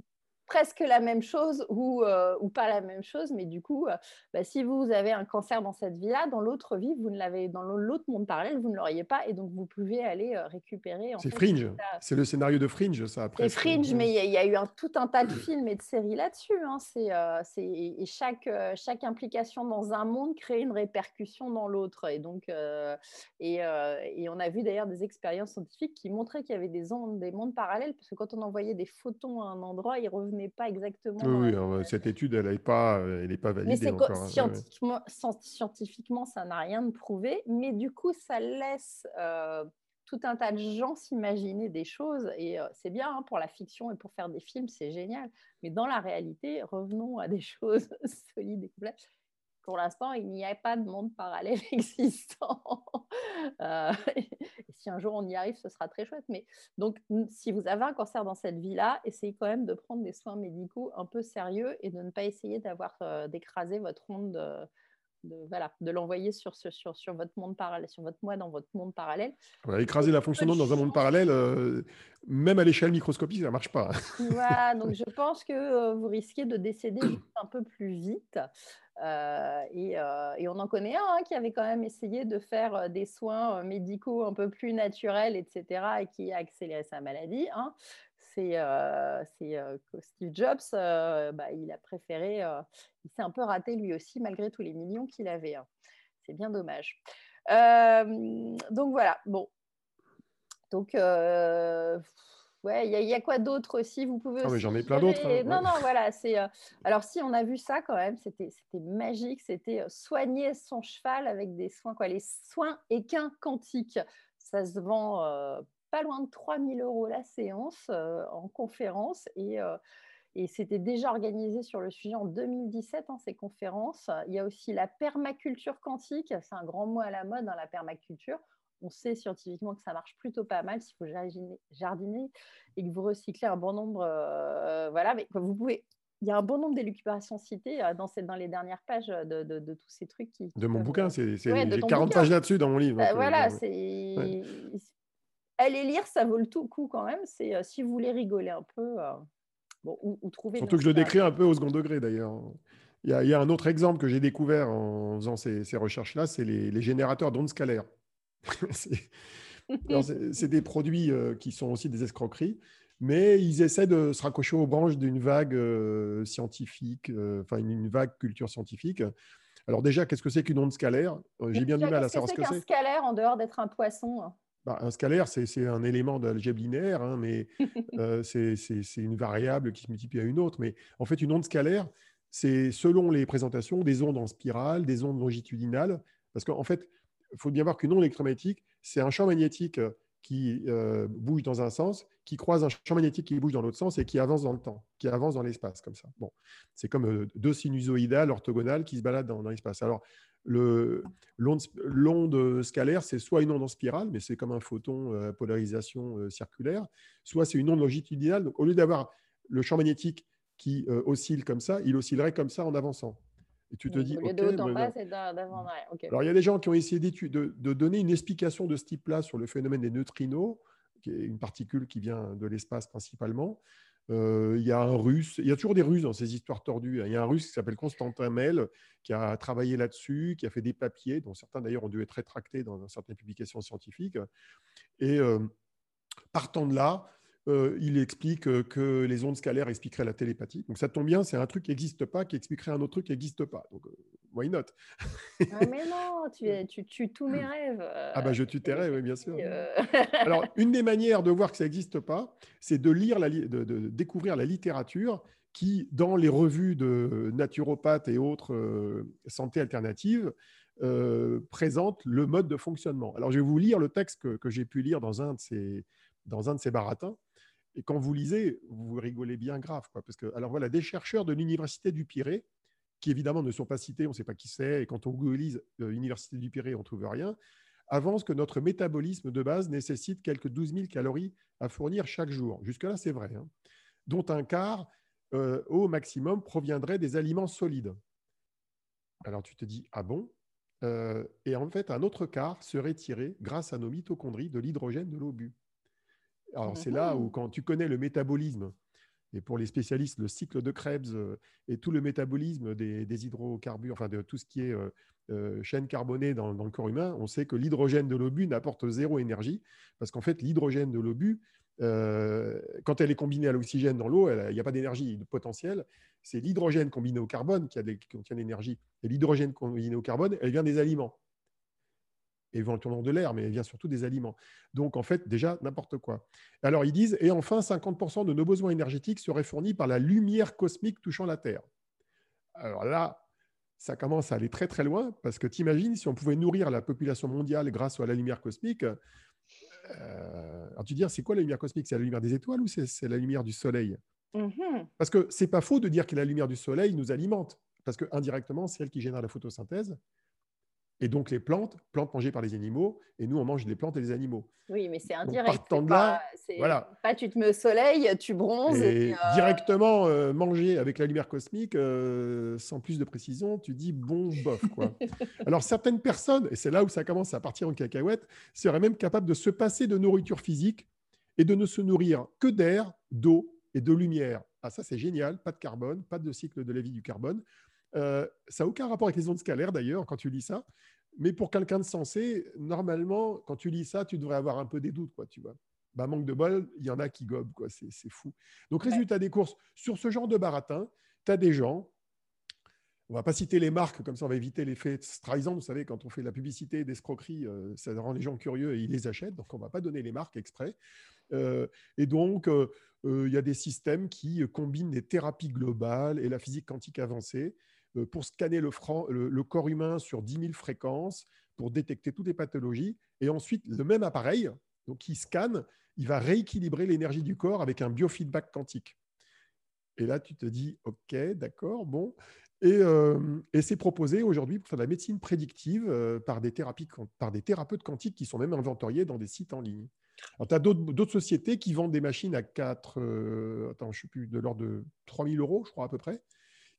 presque la même chose ou, euh, ou pas la même chose, mais du coup, euh, bah, si vous avez un cancer dans cette vie-là, dans l'autre vie, vous ne l'avez dans l'autre monde parallèle, vous ne l'auriez pas, et donc vous pouvez aller euh, récupérer. C'est Fringe, c'est le scénario de Fringe, ça. C'est Fringe, mais il y, a eu un, tout un tas de films et de séries là-dessus. Hein. C'est, et chaque, chaque implication dans un monde crée une répercussion dans l'autre, et donc et, et, on a vu d'ailleurs des expériences scientifiques qui montraient qu'il y avait des, ondes, des mondes parallèles, parce que quand on envoyait des photons à un endroit, ils revenaient pas exactement. Oui, cette étude, elle n'est pas, elle est pas validée. Mais hein. scientifiquement, scientifiquement, ça n'a rien de prouvé, mais du coup, ça laisse euh, tout un tas de gens s'imaginer des choses, et euh, c'est bien hein, pour la fiction et pour faire des films, c'est génial. Mais dans la réalité, revenons à des choses solides et complètes pour l'instant, il n'y a pas de monde parallèle existant. Euh, et si un jour on y arrive, ce sera très chouette. Mais donc, si vous avez un cancer dans cette vie-là, essayez quand même de prendre des soins médicaux un peu sérieux et de ne pas essayer d'avoir euh, d'écraser votre onde. De, de, voilà, de l'envoyer sur, sur, sur votre monde parallèle, sur votre moi dans votre monde parallèle. écraser la fonction d'onde dans un monde parallèle, euh, même à l'échelle microscopique, ça ne marche pas. voilà, donc je pense que vous risquez de décéder un peu plus vite. Euh, euh, et, on en connaît un hein, qui avait quand même essayé de faire euh, des soins médicaux un peu plus naturels, etc., et qui a accéléré sa maladie. Hein. C'est Steve Jobs, bah, il a préféré, il s'est un peu raté lui aussi, malgré tous les millions qu'il avait. Hein. C'est bien dommage. donc voilà, bon. Donc, Ouais, il y, a quoi d'autre aussi? Vous pouvez. Ah, j'en ai plein d'autres. Hein, non, non, voilà. C'est euh, alors si on a vu ça quand même, c'était magique. C'était euh, soigner son cheval avec des soins quoi, les soins équins quantiques. Ça se vend euh, pas loin de 3000 euros la séance en conférence et et c'était déjà organisé sur le sujet en 2017, hein, ces conférences. Il y a aussi la permaculture quantique, c'est un grand mot à la mode, dans hein, la permaculture on sait scientifiquement que ça marche plutôt pas mal s'il faut jardiner, et que vous recyclez un bon nombre. Euh, voilà, mais vous pouvez. Il y a un bon nombre d'élucubrations citées euh, dans, dans les dernières pages de, tous ces trucs qui. De mon bouquin, c'est j'ai 40 pages là-dessus dans mon livre. Bah, voilà, c'est. Allez lire, ça vaut le tout coup quand même. C'est euh, si vous voulez rigoler un peu, bon, ou, trouver. Surtout que je le décris un peu au second degré d'ailleurs. Il y, a, un autre exemple que j'ai découvert en faisant ces, recherches-là, c'est les, les, générateurs d'ondes scalaires. c'est des produits euh, qui sont aussi des escroqueries, mais ils essaient de se raccrocher aux branches d'une vague euh, scientifique, euh, enfin une, vague culture scientifique. Alors déjà, qu'est-ce que c'est qu'une onde scalaire? J'ai bien du mal à savoir ce que c'est. Qu'un scalaire en dehors d'être un poisson hein? Bah, un scalaire, c'est un élément d'algèbre linéaire, hein, mais c'est une variable qui se multiplie à une autre. Mais en fait, une onde scalaire, c'est selon les présentations des ondes en spirale, des ondes longitudinales, parce qu'en fait, il faut bien voir qu'une onde électromagnétique, c'est un champ magnétique euh, qui euh, bouge dans un sens, qui croise un champ magnétique qui bouge dans l'autre sens et qui avance dans le temps, qui avance dans l'espace, comme ça. Bon, c'est comme euh, deux sinusoïdales orthogonales qui se baladent dans, l'espace. Alors, l'onde scalaire, c'est soit une onde en spirale, mais c'est comme un photon à polarisation circulaire, soit c'est une onde longitudinale. Donc, au lieu d'avoir le champ magnétique qui oscille comme ça, il oscillerait comme ça en avançant. Et tu te dis. Au lieu de haut en bas, c'est d'avant en arrière. Alors, il y a des gens qui ont essayé de, de, donner une explication de ce type-là sur le phénomène des neutrinos, qui est une particule qui vient de l'espace principalement. Euh, il y a un russe, il y a toujours des russes dans ces histoires tordues. Hein. Il y a un russe qui s'appelle Constantin Mel, qui a travaillé là-dessus, qui a fait des papiers, dont certains d'ailleurs ont dû être rétractés dans certaines publications scientifiques. Et euh, partant de là, euh, il explique euh, que les ondes scalaires expliqueraient la télépathie. Donc ça tombe bien, c'est un truc qui n'existe pas, qui expliquerait un autre truc qui n'existe pas. Donc, euh, why not? Ah, Mais non, tu, tues tous mes rêves. ah bah je tue tes rêves, oui, bien sûr. Alors, une des manières de voir que ça n'existe pas, c'est de lire, la, de, découvrir la littérature qui, dans les revues de naturopathes et autres santé alternatives, présente le mode de fonctionnement. Alors, je vais vous lire le texte que, que j'ai pu lire dans un de ces, dans un de ces baratins. Et quand vous lisez, vous rigolez bien grave. Quoi, parce que, alors voilà, des chercheurs de l'Université du Pirée, qui évidemment ne sont pas cités, on ne sait pas qui c'est, et quand on googlise l'Université du Pirée, on ne trouve rien, avancent que notre métabolisme de base nécessite quelques 12 000 calories à fournir chaque jour. Jusque-là, c'est vrai. Hein. dont un quart euh, au maximum proviendrait des aliments solides. Alors tu te dis, ah bon? Euh, Et en fait, un autre quart serait tiré grâce à nos mitochondries de l'hydrogène de l'obus. Alors, c'est là où, quand tu connais le métabolisme, et pour les spécialistes, le cycle de Krebs euh, et tout le métabolisme des, hydrocarbures, enfin de tout ce qui est euh, euh, chaîne carbonée dans, le corps humain, on sait que l'hydrogène de l'obus n'apporte zéro énergie, parce qu'en fait, l'hydrogène de l'obus, quand elle est combinée à l'oxygène dans l'eau, il n'y a pas d'énergie potentielle. C'est l'hydrogène combiné au carbone qui, a qui contient l'énergie. Et l'hydrogène combiné au carbone, elle vient des aliments éventuellement de l'air, mais elle vient surtout des aliments. Donc, en fait, déjà, n'importe quoi. Alors, ils disent, et enfin, 50% de nos besoins énergétiques seraient fournis par la lumière cosmique touchant la Terre. Alors là, ça commence à aller très très loin, parce que t'imagines, si on pouvait nourrir la population mondiale grâce à la lumière cosmique, euh, alors tu dis, c'est quoi la lumière cosmique? C'est la lumière des étoiles ou c'est la lumière du soleil? Mm-hmm. Parce que c'est pas faux de dire que la lumière du soleil nous alimente, parce que indirectement, c'est elle qui génère la photosynthèse, et donc les plantes, plantes mangées par les animaux, et nous on mange des plantes et des animaux. Oui, mais c'est indirect. Donc, de là, voilà. pas tu te mets au soleil, tu bronzes. Et, euh, directement euh, manger avec la lumière cosmique, euh, sans plus de précision, tu dis bon bof quoi. Alors certaines personnes, et c'est là où ça commence à partir en cacahuète, seraient même capables de se passer de nourriture physique et de ne se nourrir que d'air, d'eau et de lumière. Ah ça c'est génial, pas de carbone, pas de cycle de la vie du carbone. Euh, ça n'a aucun rapport avec les ondes scalaires d'ailleurs, quand tu lis ça. Mais pour quelqu'un de sensé, normalement, quand tu lis ça, tu devrais avoir un peu des doutes, quoi, tu vois. Bah, manque de bol, il y en a qui gobent, quoi, c'est fou. Donc, résultat des courses, sur ce genre de baratin, tu as des gens, on va pas citer les marques, comme ça on va éviter l'effet Streisand, vous savez, quand on fait de la publicité d'escroquerie, euh, ça rend les gens curieux et ils les achètent, donc on va pas donner les marques exprès. Euh, et donc, il y a des systèmes qui combinent des thérapies globales et la physique quantique avancée pour scanner le, corps humain sur 10 000 fréquences, pour détecter toutes les pathologies. Et ensuite, le même appareil, donc qui scanne, il va rééquilibrer l'énergie du corps avec un biofeedback quantique. Et là, tu te dis, OK, d'accord, bon. Et, euh, c'est proposé aujourd'hui pour faire de la médecine prédictive euh, par, des thérapies, par des thérapeutes quantiques qui sont même inventoriés dans des sites en ligne. tu as d'autres sociétés qui vendent des machines à 4, attends, je sais plus, de l'ordre de 3000 euros, je crois à peu près,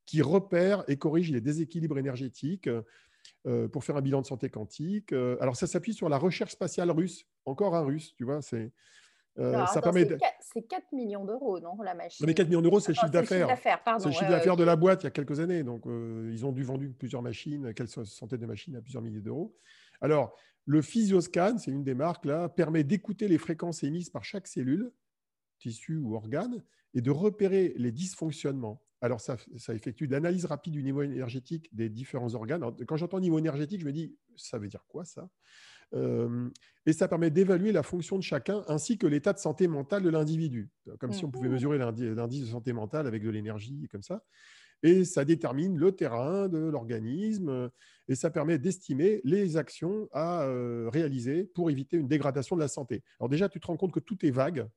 qui repère et corrige les déséquilibres énergétiques euh, pour faire un bilan de santé quantique. Euh, alors, ça s'appuie sur la recherche spatiale russe. Encore un russe, tu vois, c'est... Euh, ça permet C'est 4 millions d'euros, non, la machine? Mais 4 millions d'euros, c'est le chiffre d'affaires. C'est le chiffre d'affaires de la boîte il y a quelques années. Donc, ils ont dû vendre plusieurs machines, quelques centaines de machines à plusieurs milliers d'euros. Alors, le Physioscan, c'est une des marques là, permet d'écouter les fréquences émises par chaque cellule, tissu ou organe, et de repérer les dysfonctionnements. Alors, ça, effectue l'analyse rapide du niveau énergétique des différents organes. quand j'entends niveau énergétique, je me dis, ça veut dire quoi ça? Euh, Et ça permet d'évaluer la fonction de chacun ainsi que l'état de santé mentale de l'individu, comme si on pouvait mmh. mesurer l'indice de santé mentale avec de l'énergie, comme ça. Et ça détermine le terrain de l'organisme. et ça permet d'estimer les actions à euh, réaliser pour éviter une dégradation de la santé. Alors déjà, tu te rends compte que tout est vague,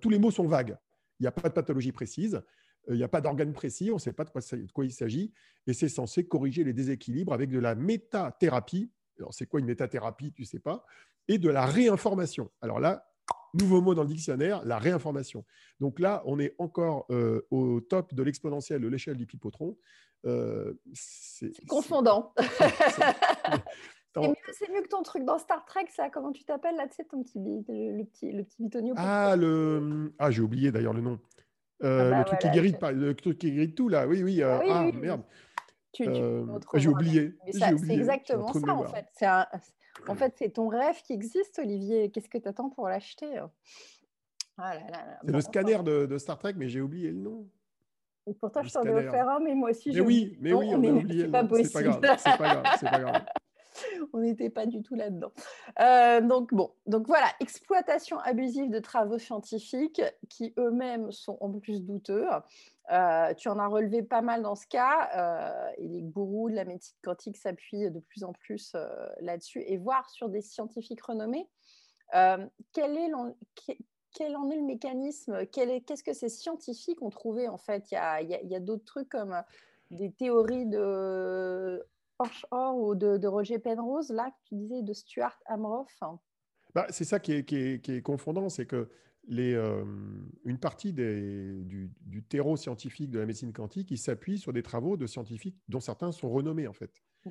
tous les mots sont vagues. Il n'y a pas de pathologie précise, il n'y a pas d'organe précis, on ne sait pas de quoi, de quoi il s'agit, et c'est censé corriger les déséquilibres avec de la métathérapie. Alors c'est quoi une métathérapie, tu ne sais pas, et de la réinformation. Alors là, nouveau mot dans le dictionnaire, la réinformation. Donc là, on est encore euh, au top de l'exponentielle de l'échelle du pipotron. Euh, c'est confondant. C'est mieux, que ton truc dans Star Trek, ça. Comment tu t'appelles là Tu sais, ton petit, le, petit, le petit bitonio. Ah, le... ah j'ai oublié d'ailleurs le nom. Euh, ah bah le, truc qui guérit, le truc qui guérit tout, là. Oui, oui. ah, ah merde. J'ai oublié. C'est exactement ça, en fait. Un, en fait, c'est ton rêve qui existe, Olivier. Qu'est-ce que tu attends pour l'acheter ah C'est le scanner de, Star Trek, mais j'ai oublié le nom. pourtant, je t'en ai offert un, mais moi aussi, Mais oui, mais oui, on a oublié. C'est pas possible. C'est pas grave. C'est pas grave. on n'était pas du tout là-dedans. Euh, donc bon, donc voilà, exploitation abusive de travaux scientifiques qui eux-mêmes sont en plus douteux. Euh, tu en as relevé pas mal dans ce cas, euh, et les gourous de la médecine quantique s'appuient de plus en plus là-dessus, et voir sur des scientifiques renommés, quel, est quel en est le mécanisme? Qu'est-ce que ces scientifiques ont trouvé en fait? Il y a, a d'autres trucs comme des théories de Or ou de, Roger Penrose, là, que tu disais de Stuart Amroff bah, C'est ça qui est, qui est, confondant, c'est que les, euh, une partie des, du, terreau scientifique de la médecine quantique, il s'appuie sur des travaux de scientifiques dont certains sont renommés, en fait. Mmh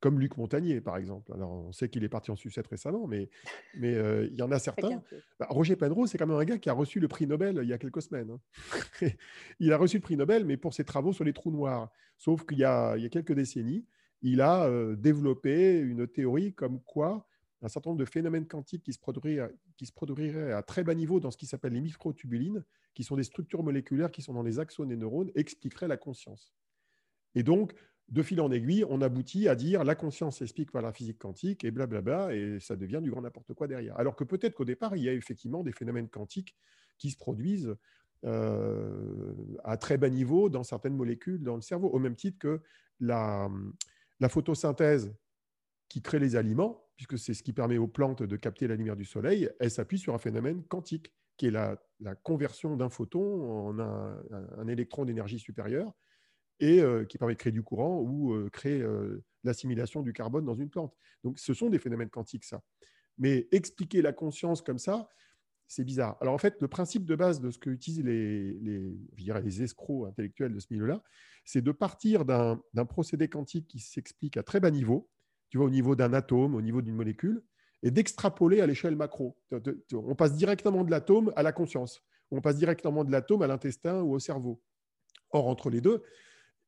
Comme Luc Montagnier, par exemple. Alors, on sait qu'il est parti en sucette récemment, mais, mais euh, il y en a certains. Bah, Roger Penrose, c'est quand même un gars qui a reçu le prix Nobel il y a quelques semaines. Hein. il a reçu le prix Nobel, mais pour ses travaux sur les trous noirs. Sauf qu'il y y a quelques décennies, il a euh, développé une théorie comme quoi un certain nombre de phénomènes quantiques qui se, produiraient, à très bas niveau dans ce qui s'appelle les microtubulines, qui sont des structures moléculaires qui sont dans les axones des neurones, expliqueraient la conscience. Et donc, de fil en aiguille, on aboutit à dire la conscience explique par la physique quantique et blablabla, et ça devient du grand n'importe quoi derrière. Alors que peut-être qu'au départ, il y a effectivement des phénomènes quantiques qui se produisent euh, à très bas niveau dans certaines molécules dans le cerveau, au même titre que la, la photosynthèse qui crée les aliments, puisque c'est ce qui permet aux plantes de capter la lumière du soleil, elle s'appuie sur un phénomène quantique, qui est la, conversion d'un photon en un, électron d'énergie supérieure, et euh, qui permet de créer du courant ou euh, créer euh, l'assimilation du carbone dans une plante. Donc ce sont des phénomènes quantiques, ça. Mais expliquer la conscience comme ça, c'est bizarre. Alors en fait, le principe de base de ce que utilisent les, escrocs intellectuels de ce milieu-là, c'est de partir d'un procédé quantique qui s'explique à très bas niveau, tu vois, au niveau d'un atome, au niveau d'une molécule, et d'extrapoler à l'échelle macro. On passe directement de l'atome à la conscience, on passe directement de l'atome à l'intestin ou au cerveau. Or, entre les deux,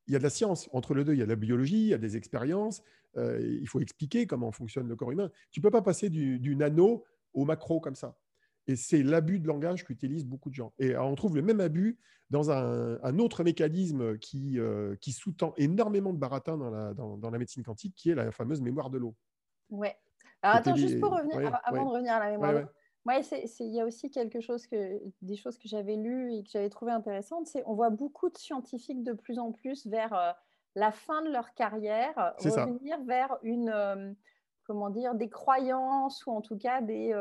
il y a de la science. Entre les deux, il y a de la biologie, il y a des expériences. Euh, il faut expliquer comment fonctionne le corps humain. Tu ne peux pas passer du nano au macro comme ça. Et c'est l'abus de langage qu'utilisent beaucoup de gens. Et on trouve le même abus dans un, autre mécanisme qui, euh, qui sous-tend énormément de baratin dans la, dans, la, médecine quantique, qui est la fameuse mémoire de l'eau. Ouais. Alors attends, juste pour revenir, avant de revenir à la mémoire de l'eau. Ouais, il y a aussi quelque chose que, des choses que j'avais lues et que j'avais trouvé intéressantes, c'est on voit beaucoup de scientifiques de plus en plus vers euh, la fin de leur carrière revenir vers une, euh, comment dire, des croyances ou en tout cas des,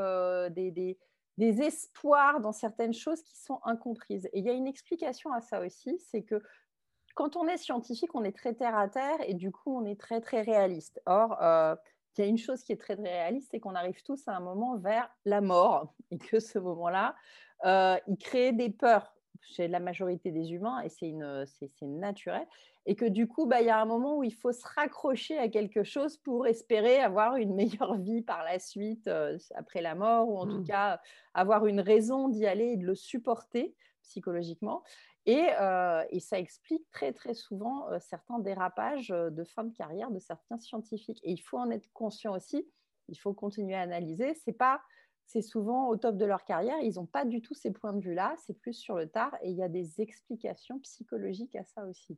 des, des des espoirs dans certaines choses qui sont incomprises. Et il y a une explication à ça aussi, c'est que quand on est scientifique, on est très terre à terre et du coup, on est très, très réaliste. Or, euh, il y a une chose qui est très, très réaliste, c'est qu'on arrive tous à un moment vers la mort et que ce moment-là, euh, il crée des peurs chez la majorité des humains et c'est naturel. Et que du coup, bah, il y a un moment où il faut se raccrocher à quelque chose pour espérer avoir une meilleure vie par la suite, euh, après la mort, ou en tout mmh. cas avoir une raison d'y aller et de le supporter psychologiquement. Et, euh, et, ça explique très très souvent euh, certains dérapages de fin de carrière de certains scientifiques. Et il faut en être conscient aussi. Il faut continuer à analyser. C'est pas c'est souvent au top de leur carrière, ils n'ont pas du tout ces points de vue-là, c'est plus sur le tard, et il y a des explications psychologiques à ça aussi.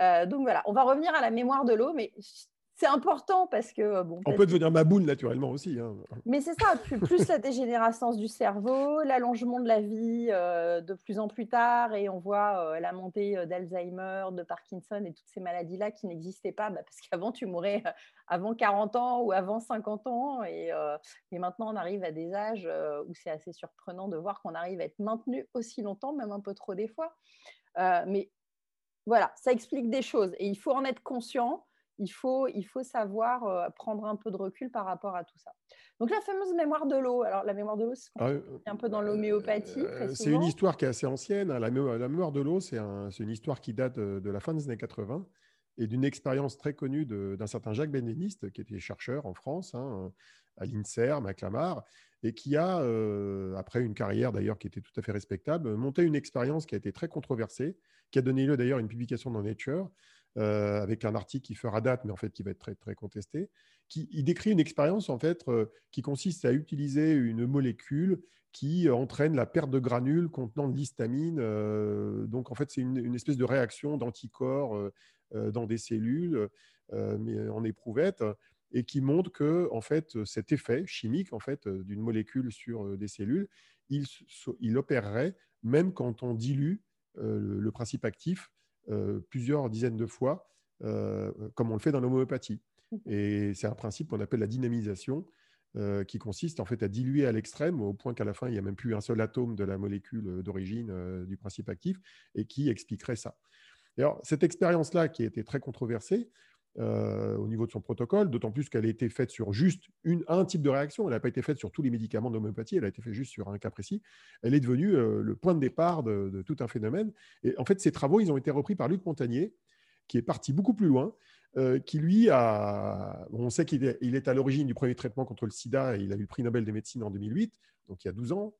Euh, donc voilà, on va revenir à la mémoire de l'eau, mais c'est important parce que bon. On peut devenir maboule naturellement aussi. Hein. Mais c'est ça, plus, la dégénérescence du cerveau, l'allongement de la vie de plus en plus tard, et on voit la montée d'Alzheimer, de Parkinson et toutes ces maladies-là qui n'existaient pas, bah, parce qu'avant tu mourais avant 40 ans ou avant 50 ans, et, et maintenant on arrive à des âges où c'est assez surprenant de voir qu'on arrive à être maintenu aussi longtemps, même un peu trop des fois. mais voilà, ça explique des choses et il faut en être conscient. Il faut, il faut savoir euh, prendre un peu de recul par rapport à tout ça. Donc la fameuse mémoire de l'eau. Alors la mémoire de l'eau, c'est ah un peu dans l'homéopathie. Euh, c'est une histoire qui est assez ancienne. Hein. La, mémoire, de l'eau, c'est une histoire qui date de, la fin des années 80 et d'une expérience très connue d'un certain Jacques Benveniste, qui était chercheur en France, hein, à l'INSERM, à Clamart, et qui a, euh, après une carrière d'ailleurs qui était tout à fait respectable, monté une expérience qui a été très controversée, qui a donné lieu d'ailleurs à une publication dans Nature, euh, avec un article qui fera date, mais en fait qui va être très, très contesté, qui il décrit une expérience en fait euh, qui consiste à utiliser une molécule qui entraîne la perte de granules contenant de l'histamine. donc en fait, c'est une, une, espèce de réaction d'anticorps dans des cellules, mais en éprouvette et qui montre que en fait, cet effet chimique en fait, d'une molécule sur des cellules, il, il, opérerait même quand on dilue le, principe actif plusieurs dizaines de fois, comme on le fait dans l'homéopathie. Mmh. Et c'est un principe qu'on appelle la dynamisation, qui consiste en fait à diluer à l'extrême, au point qu'à la fin, il n'y a même plus un seul atome de la molécule d'origine du principe actif, et qui expliquerait ça. alors, cette expérience-là, qui a été très controversée, euh, au niveau de son protocole, d'autant plus qu'elle a été faite sur juste une, un type de réaction. Elle n'a pas été faite sur tous les médicaments d'homéopathie, elle a été faite juste sur un cas précis. Elle est devenue euh, le point de départ de, tout un phénomène. Et en fait, ces travaux, ils ont été repris par Luc Montagnier, qui est parti beaucoup plus loin, euh, qui lui a. On sait qu'il est, il est à l'origine du premier traitement contre le sida et il a eu le prix Nobel de médecine en 2008, donc il y a 12 ans.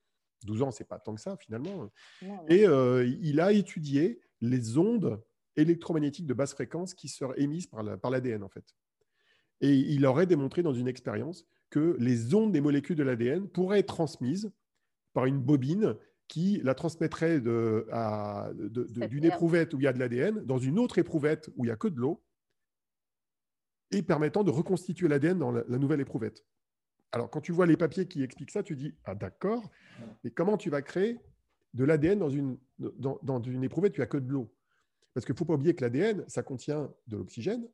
12 ans, c'est pas tant que ça finalement. Et il a étudié les ondes électromagnétiques de basse fréquence qui seraient émises par l'ADN, par en fait. Et il aurait démontré dans une expérience que les ondes des molécules de l'ADN pourraient être transmises par une bobine qui la transmettrait d'une de, éprouvette où il y a de l'ADN dans une autre éprouvette où il n'y a que de l'eau et permettant de reconstituer l'ADN dans la, nouvelle éprouvette. Alors, quand tu vois les papiers qui expliquent ça, tu dis Ah, d'accord, mais comment tu vas créer de l'ADN dans une, dans, dans une éprouvette où il n'y a que de l'eau? Parce qu'il ne faut pas oublier que l'ADN, ça contient de l'oxygène,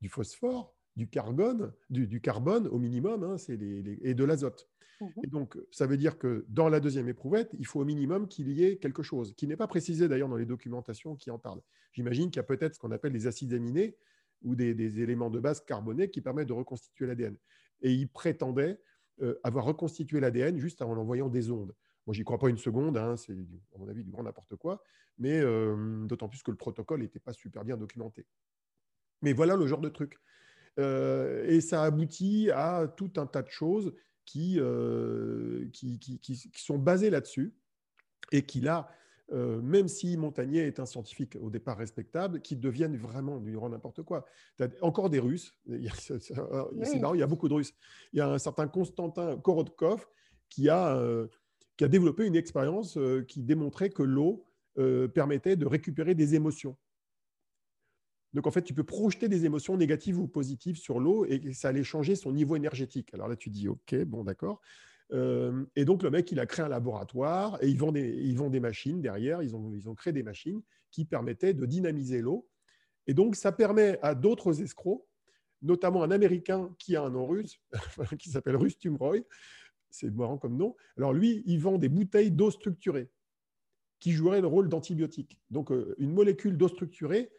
du phosphore, du carbone, du, carbone au minimum, hein, et de l'azote. Mhm. Et donc, ça veut dire que dans la deuxième éprouvette, il faut au minimum qu'il y ait quelque chose, qui n'est pas précisé d'ailleurs dans les documentations qui en parlent. J'imagine qu'il y a peut-être ce qu'on appelle des acides aminés ou des, éléments de base carbonés qui permettent de reconstituer l'ADN. Et il prétendait euh, avoir reconstitué l'ADN juste en envoyant des ondes. Moi, j'y crois pas une seconde, hein, c'est à mon avis du grand n'importe quoi, mais euh, d'autant plus que le protocole n'était pas super bien documenté. Mais voilà le genre de truc. Euh, et ça aboutit à tout un tas de choses qui, euh, qui, qui, sont basées là-dessus et qui, là, même si Montagnier est un scientifique au départ respectable, qui deviennent vraiment du grand n'importe quoi. As encore des Russes, c'est marrant, il y a beaucoup de Russes. Il y a un certain Konstantin Korotkov qui a qui a développé une expérience euh, qui démontrait que l'eau euh, permettait de récupérer des émotions. Donc en fait, tu peux projeter des émotions négatives ou positives sur l'eau et ça allait changer son niveau énergétique. Alors là, tu dis, OK, bon, d'accord. Euh, et donc le mec, il a créé un laboratoire et ils vendent des, des machines derrière. Ils ont, ils ont créé des machines qui permettaient de dynamiser l'eau. Et donc ça permet à d'autres escrocs, notamment un Américain qui a un nom russe, qui s'appelle Rustum Roy, c'est marrant comme nom. Alors lui, il vend des bouteilles d'eau structurée qui joueraient le rôle d'antibiotique. Donc euh, une molécule d'eau structurée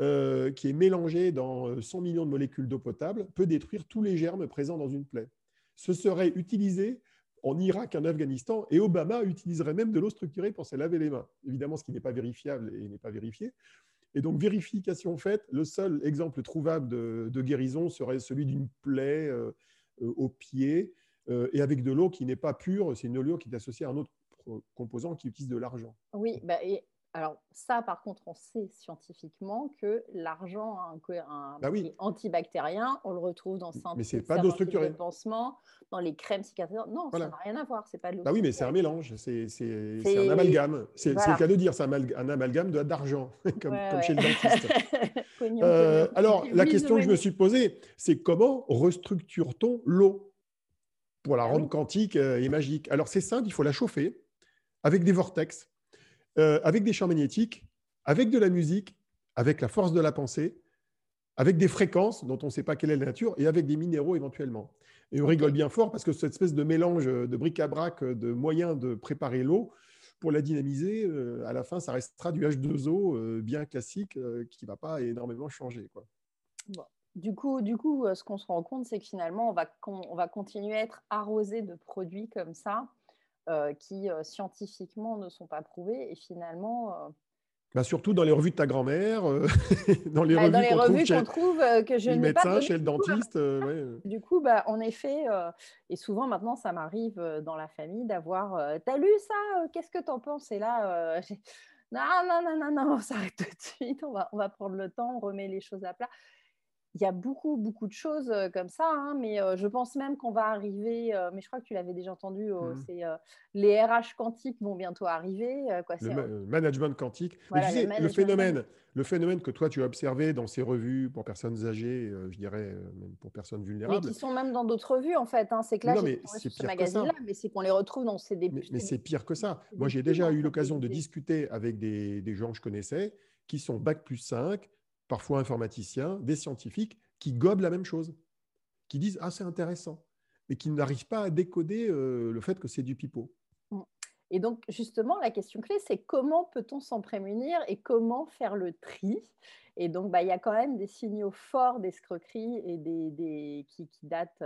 euh, qui est mélangée dans 100 euh, millions de molécules d'eau potable peut détruire tous les germes présents dans une plaie. Ce serait utilisé en Irak, en Afghanistan, et Obama utiliserait même de l'eau structurée pour se laver les mains. Évidemment, ce qui n'est pas vérifiable et n'est pas vérifié. Et donc, vérification faite, le seul exemple trouvable de, guérison serait celui d'une plaie au pied et avec de l'eau qui n'est pas pure, c'est une eau qui est associée à un autre composant qui utilise de l'argent. Oui, bah, et Alors ça, par contre, on sait scientifiquement que l'argent a un, bah antibactérien. On le retrouve dans mais c'est pas de pansement, dans les crèmes cicatrisantes. Non, ça n'a rien à voir. C'est pas de Bah oui, mais c'est un mélange. C'est un amalgame. C'est le cas de dire. C'est un amalgame d'argent, comme, chez le dentiste. Euh, alors, la question que je me suis posée, c'est comment restructure-t-on l'eau? Pour la ah rendre quantique euh, et magique Alors, c'est simple. Il faut la chauffer avec des vortex euh, avec des champs magnétiques, avec de la musique, avec la force de la pensée, avec des fréquences dont on ne sait pas quelle est la nature, et avec des minéraux éventuellement. Et on rigole bien fort parce que cette espèce de mélange de bric-à-brac de moyens de préparer l'eau, pour la dynamiser, euh, à la fin, ça restera du H2O euh, bien classique qui ne va pas énormément changer. Quoi. Du coup, du coup, ce qu'on se rend compte, c'est que finalement, on va, on va continuer à être arrosé de produits comme ça euh, qui euh, scientifiquement ne sont pas prouvés et finalement. Euh, bah surtout dans les revues de ta grand-mère, dans les bah, revues qu'on trouve, chez, trouve que je le médecin, chez le dentiste. Du coup, bah, en effet, et souvent maintenant, ça m'arrive dans la famille d'avoir T'as lu ça Qu'est-ce que t'en penses? Et là, non, non, non, non, non, on s'arrête tout de suite, on va, on va prendre le temps, on remet les choses à plat il y a beaucoup, beaucoup de choses comme ça, hein, mais je pense même qu'on va arriver, mais je crois que tu l'avais déjà entendu, mmh c'est les RH quantiques vont bientôt arriver. Quoi, le management quantique. le, phénomène, le phénomène que toi, tu as observé dans ces revues pour personnes âgées, je dirais même pour personnes vulnérables. Mais qui sont même dans d'autres revues, en fait. Hein. C'est que là, non, mais c'est ce magazine-là, mais c'est qu'on les retrouve dans ces... Mais, mais c'est pire que ça. Moi, j'ai déjà eu l'occasion de discuter avec des, des gens que je connaissais qui sont Bac plus 5, parfois informaticiens, des scientifiques, qui gobent la même chose, qui disent Ah, c'est intéressant, mais qui n'arrivent pas à décoder euh, le fait que c'est du pipeau. Mm. Et donc, justement, la question clé, c'est comment peut-on s'en prémunir et comment faire le tri? Et donc, bah, il y a quand même des signaux forts d'escroquerie et des, des qui, qui, datent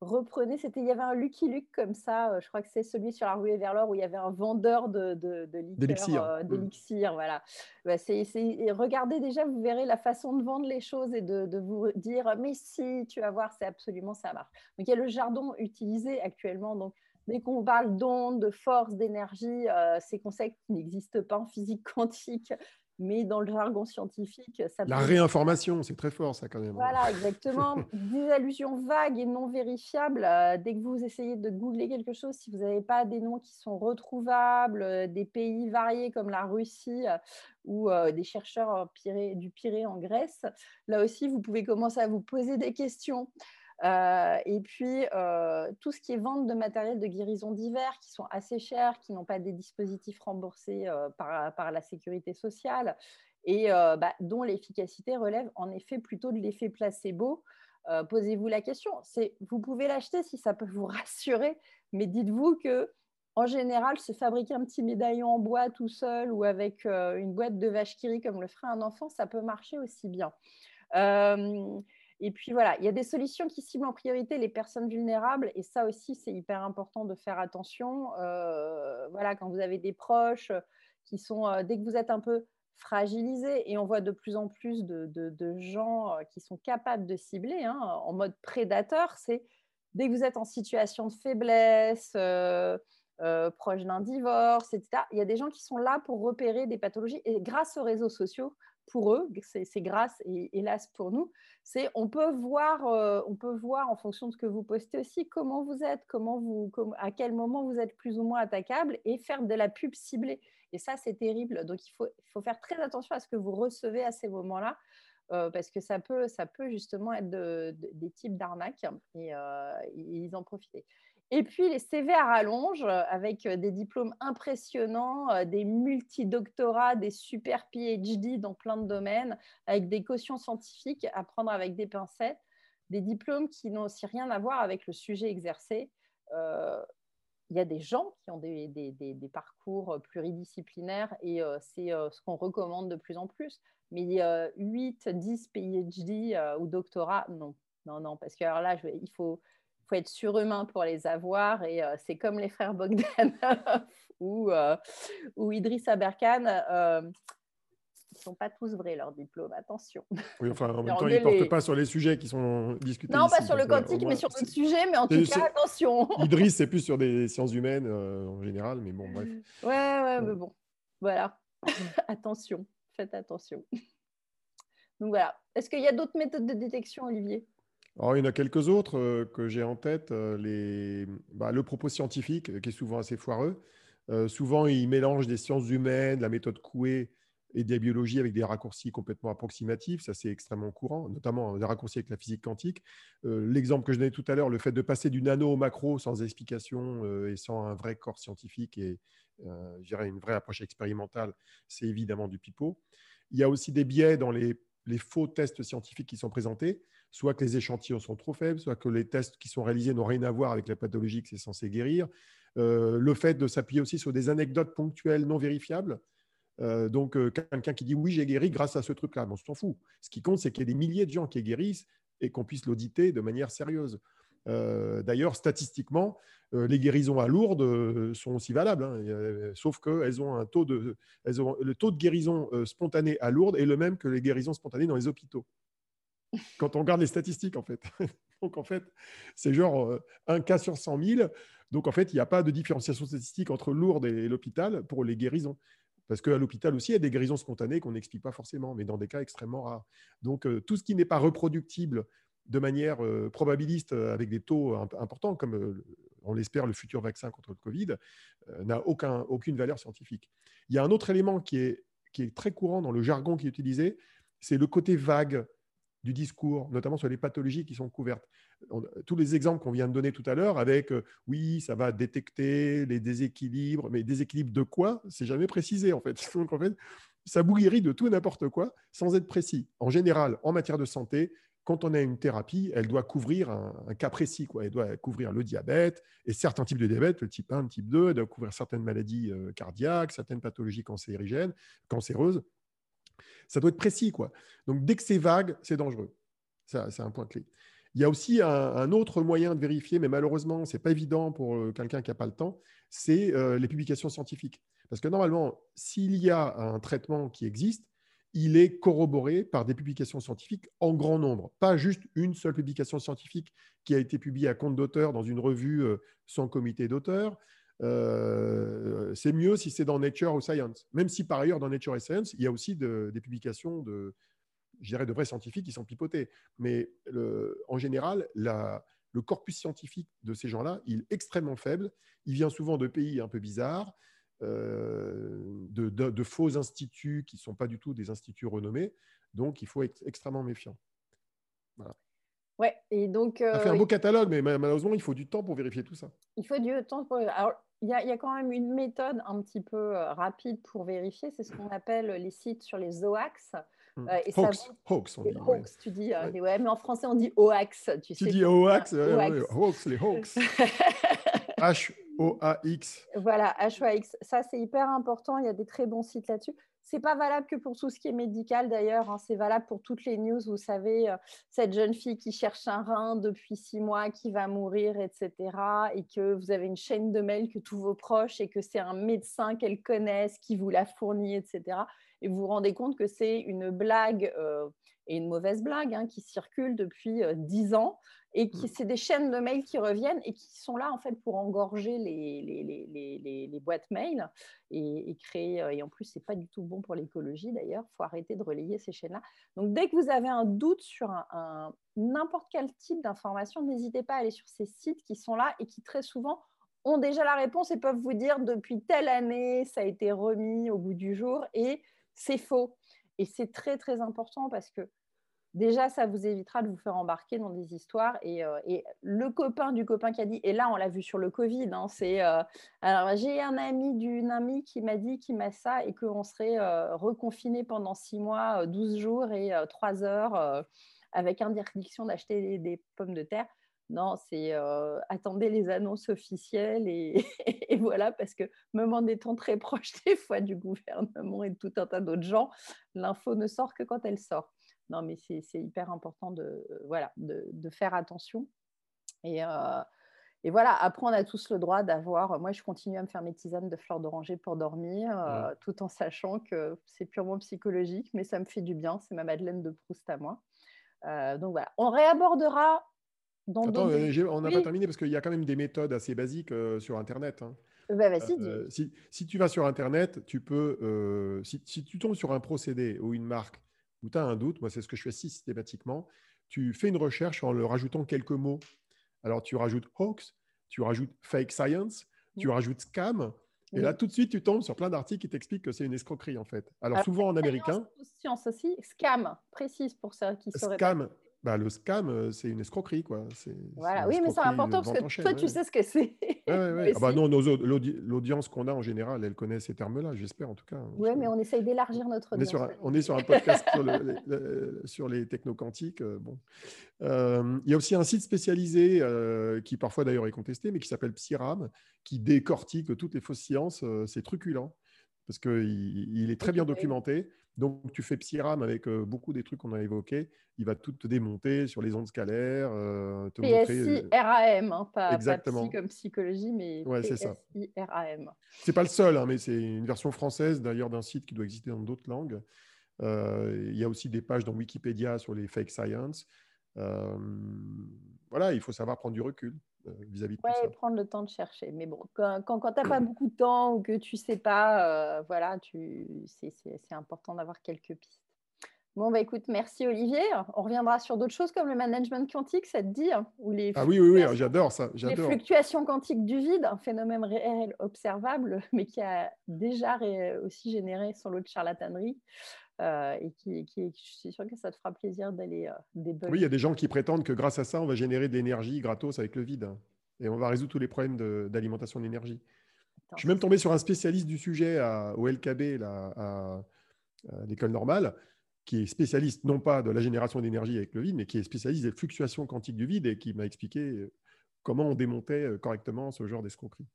reprenez, c'était, il y avait un Lucky Luke comme ça, euh, je crois que c'est celui sur la rue vers l'or où il y avait un vendeur de, de, de d'élixir, euh, mmh. voilà. Bah, c'est, regardez déjà, vous verrez la façon de vendre les choses et de, de, vous dire, mais si, tu vas voir, c'est absolument, ça marche. Donc il y a le jardin utilisé actuellement, donc Dès qu'on parle d'ondes, de force, d'énergie, euh, ces concepts qui n'existent pas en physique quantique, mais dans le jargon scientifique, ça La réinformation, c'est très fort, ça, quand même. Voilà, exactement. des allusions vagues et non vérifiables. Euh, dès que vous essayez de googler quelque chose, si vous n'avez pas des noms qui sont retrouvables, euh, des pays variés comme la Russie euh, ou des chercheurs du Pirée en Grèce, là aussi, vous pouvez commencer à vous poser des questions. Euh, et puis, euh, tout ce qui est vente de matériel de guérison divers, qui sont assez chers, qui n'ont pas des dispositifs remboursés euh, par, par, la sécurité sociale, et bah, dont l'efficacité relève en effet plutôt de l'effet placebo. Posez-vous la question. Vous pouvez l'acheter si ça peut vous rassurer, mais dites-vous que en général, se fabriquer un petit médaillon en bois tout seul ou avec une boîte de vache qui comme le ferait un enfant, ça peut marcher aussi bien. Et puis voilà, il y a des solutions qui ciblent en priorité les personnes vulnérables et ça aussi, c'est hyper important de faire attention. Euh, voilà, quand vous avez des proches qui sont, euh, dès que vous êtes un peu fragilisé, et on voit de plus en plus de, gens euh, qui sont capables de cibler hein, en mode prédateur, c'est dès que vous êtes en situation de faiblesse, proche d'un divorce, etc., il y a des gens qui sont là pour repérer des pathologies et grâce aux réseaux sociaux, pour eux, c'est grâce et hélas pour nous, c'est on peut voir, euh, on peut voir en fonction de ce que vous postez aussi comment vous êtes, comment vous, à quel moment vous êtes plus ou moins attaquable et faire de la pub ciblée. Et ça, c'est terrible. Donc il faut, faire très attention à ce que vous recevez à ces moments-là. Euh, parce que ça peut, justement être des types d'arnaques et, euh, ils en profiter. Et puis les CV à rallonge euh, avec euh, des diplômes impressionnants, euh, des multidoctorats, des super PhD dans plein de domaines, avec des cautions scientifiques à prendre avec des pincettes, des diplômes qui n'ont aussi rien à voir avec le sujet exercé. il y a des gens qui ont des, parcours pluridisciplinaires et c'est ce qu'on recommande de plus en plus. Mais 8, 10 PhD ou doctorats, non. Non, non, parce que là, il faut, faut être surhumain pour les avoir. Et euh, c'est comme les frères Bogdan ou, euh, ou Idriss Aberkan. Euh, ils ne sont pas tous vrais, leurs diplômes, attention. Oui, enfin, en même temps, ils ne portent pas sur les sujets qui sont discutés. Non, pas sur le quantique, mais sur d'autres sujets, mais en tout cas, attention. Idriss, c'est plus sur des sciences humaines en général, mais bon, bref. Ouais, ouais, mais bon, voilà. attention, faites attention. Donc voilà. Est-ce qu'il y a d'autres méthodes de détection, Olivier? Alors, il y en a quelques autres que j'ai en tête. les... Bah, le propos scientifique, qui est souvent assez foireux. souvent, il mélange des sciences humaines, la méthode Coué et des biologies avec des raccourcis complètement approximatifs. Ça, c'est extrêmement courant, notamment des raccourcis avec la physique quantique. Euh, l'exemple que je donnais tout à l'heure, le fait de passer du nano au macro sans explication euh, et sans un vrai corps scientifique et euh, une vraie approche expérimentale, c'est évidemment du pipeau. Il y a aussi des biais dans les faux tests scientifiques qui sont présentés, soit que les échantillons sont trop faibles, soit que les tests qui sont réalisés n'ont rien à voir avec la pathologie que c'est censé guérir. le fait de s'appuyer aussi sur des anecdotes ponctuelles non vérifiables, euh, donc, euh, quelqu'un qui dit oui, j'ai guéri grâce à ce truc-là, on s'en fout. Ce qui compte, c'est qu'il y ait des milliers de gens qui guérissent et qu'on puisse l'auditer de manière sérieuse. Euh, d'ailleurs, statistiquement, les guérisons à Lourdes sont aussi valables, hein, sauf qu'elles ont un taux de, le taux de guérison spontanée à Lourdes est le même que les guérisons spontanées dans les hôpitaux. Quand on regarde les statistiques, en fait. Donc, en fait, c'est genre un cas sur 100 000. Donc, en fait, il n'y a pas de différenciation statistique entre Lourdes et l'hôpital pour les guérisons. Parce qu'à l'hôpital aussi, il y a des guérisons spontanées qu'on n'explique pas forcément, mais dans des cas extrêmement rares. Donc, euh, tout ce qui n'est pas reproductible de manière euh, probabiliste euh, avec des taux importants, comme on l'espère le futur vaccin contre le Covid, n'a aucune valeur scientifique. Il y a un autre élément qui est très courant dans le jargon qui est utilisé, c'est le côté vague du discours, notamment sur les pathologies qui sont couvertes tous les exemples qu'on vient de donner tout à l'heure avec euh, oui, ça va détecter les déséquilibres, mais déséquilibres de quoi? C'est jamais précisé en fait. Donc en fait, ça bouillerie de tout et n'importe quoi sans être précis. En général, en matière de santé, quand on a une thérapie, elle doit couvrir un, cas précis. Quoi. Elle doit couvrir le diabète et certains types de diabète, le type 1, le type 2, elle doit couvrir certaines maladies euh, cardiaques, certaines pathologies cancérigènes, cancéreuses. Ça doit être précis. Quoi. Donc dès que c'est vague, c'est dangereux. C'est un point clé. Il y a aussi un, autre moyen de vérifier, mais malheureusement, ce n'est pas évident pour euh, quelqu'un qui n'a pas le temps, c'est euh, les publications scientifiques. Parce que normalement, s'il y a un traitement qui existe, il est corroboré par des publications scientifiques en grand nombre, pas juste une seule publication scientifique qui a été publiée à compte d'auteur dans une revue euh, sans comité d'auteur. C'est mieux si c'est dans Nature ou Science, même si par ailleurs dans Nature et Science, il y a aussi des publications de, je dirais, de vrais scientifiques qui sont pipotés. Mais en général, le corpus scientifique de ces gens-là, il est extrêmement faible. Il vient souvent de pays un peu bizarres, euh, de, faux instituts qui ne sont pas du tout des instituts renommés. Donc, il faut être extrêmement méfiant. Voilà. Ouais, et donc. ça fait un euh, beau catalogue, mais malheureusement, il faut du temps pour vérifier tout ça. Il faut du temps pour. Alors, il y, a, il y a quand même une méthode un petit peu euh, rapide pour vérifier, c'est ce qu'on appelle les sites sur les OAX. Mm. Euh, et hoax, ça, hoax, on dit. Hoax, tu dis. Euh, ouais. mais en français, on dit OAX. Tu, tu sais, dis OAX, hoax, les hoax. H-O-A-X. Voilà, H-O-A-X. Ça, c'est hyper important. Il y a des très bons sites là-dessus. C'est pas valable que pour tout ce qui est médical d'ailleurs. Hein. C'est valable pour toutes les news. Vous savez, euh, cette jeune fille qui cherche un rein depuis six mois, qui va mourir, etc. Et que vous avez une chaîne de mails que tous vos proches et que c'est un médecin qu'elle connaisse qui vous l'a fourni, etc et vous vous rendez compte que c'est une blague euh, et une mauvaise blague hein, qui circule depuis euh, dix ans et qui mmh. c'est des chaînes de mails qui reviennent et qui sont là en fait pour engorger les, les, les, boîtes mail et, créer euh, et en plus c'est pas du tout bon pour l'écologie d'ailleurs faut arrêter de relayer ces chaînes là donc dès que vous avez un doute sur un, n'importe quel type d'information n'hésitez pas à aller sur ces sites qui sont là et qui très souvent ont déjà la réponse et peuvent vous dire depuis telle année ça a été remis au bout du jour et c'est faux. Et c'est très, très important parce que déjà, ça vous évitera de vous faire embarquer dans des histoires. Et, euh, le copain du copain qui a dit, et là, on l'a vu sur le Covid, hein, c'est euh, alors j'ai un ami d'une amie qui m'a dit qu'il m'a ça et qu'on serait euh, reconfiné pendant six mois, 12 jours et 3 heures avec interdiction d'acheter des, pommes de terre. Non, c'est attendez les annonces officielles et, voilà, parce que même en étant très proche des fois du gouvernement et de tout un tas d'autres gens, l'info ne sort que quand elle sort. Non, mais c'est hyper important de, voilà, de, faire attention. Et, et, voilà, après, on a tous le droit d'avoir. Moi, je continue à me faire mes tisanes de fleurs d'oranger pour dormir, mmh. tout en sachant que c'est purement psychologique, mais ça me fait du bien. C'est ma Madeleine de Proust à moi. donc voilà, on réabordera Attends, on n'a pas terminé parce qu'il y a quand même des méthodes assez basiques euh, sur Internet. Hein. Bah, si, si, tu vas sur Internet, tu peux, si, si, tu tombes sur un procédé ou une marque où tu as un doute, moi c'est ce que je fais systématiquement, tu fais une recherche en leur rajoutant quelques mots. Alors tu rajoutes hoax, tu rajoutes fake science, tu mmh. rajoutes scam, et là, tout de suite, tu tombes sur plein d'articles qui t'expliquent que c'est une escroquerie, en fait. Alors, souvent en américain. Science aussi, scam, précise pour ceux qui sauraient. Scam, bah, le scam, euh, c'est une escroquerie, quoi. Voilà, oui, mais c'est important parce que toi, tu sais ce que c'est. Ouais, ah bah non, l'audience qu'on a en général, elle connaît ces termes-là, j'espère en tout cas. Oui, mais on essaye d'élargir notre audience. On est sur un, podcast sur, le, sur, les technoquantiques. Euh, bon. Euh, il y a aussi un site spécialisé qui parfois d'ailleurs est contesté, mais qui s'appelle Psyram, qui décortique toutes les fausses sciences. c'est truculent parce qu'il il est très bien documenté. Donc, tu fais Psyram avec beaucoup des trucs qu'on a évoqués. Il va tout te démonter sur les ondes scalaires. Euh, te PSI RAM, hein, pas, Exactement. comme psychologie, mais ouais, PSI RAM. C'est pas le seul, hein, mais c'est une version française d'ailleurs d'un site qui doit exister dans d'autres langues. il y a aussi des pages dans Wikipédia sur les fake science. voilà, il faut savoir prendre du recul. Euh, vis-à-vis de ouais, prendre le temps de chercher. Mais bon, quand, quand, tu n'as pas beaucoup de temps ou que tu ne sais pas, euh, voilà, c'est, important d'avoir quelques pistes. Bon, bah écoute, merci Olivier. On reviendra sur d'autres choses comme le management quantique, ça te dit hein, ou les Ah oui, oui, oui, j'adore ça. Les fluctuations quantiques du vide, un phénomène réel observable, mais qui a déjà aussi généré son lot de charlatanerie. Euh, et qui, qui, je suis sûre que ça te fera plaisir d'aller euh, Oui, il y a des gens qui prétendent que grâce à ça, on va générer de l'énergie gratos avec le vide et on va résoudre tous les problèmes d'alimentation d'énergie. Je suis même tombé sur un spécialiste du sujet au LKB, là, à, l'école normale, qui est spécialiste non pas de la génération d'énergie avec le vide, mais qui est spécialiste des fluctuations quantiques du vide et qui m'a expliqué euh, comment on démontait correctement ce genre d'escroquerie.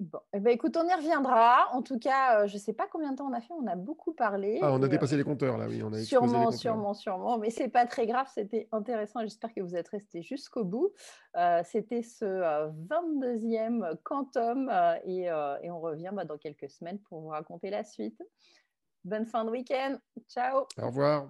Bon, eh ben, écoute, on y reviendra. En tout cas, euh, je ne sais pas combien de temps on a fait, on a beaucoup parlé. Ah, on a dépassé les compteurs là, oui. On a sûrement, sûrement, sûrement. Mais ce n'est pas très grave, c'était intéressant. J'espère que vous êtes restés jusqu'au bout. Euh, c'était ce 22e euh, Quantum et, et, on revient bah, dans quelques semaines pour vous raconter la suite. Bonne fin de week-end. Ciao. Au revoir.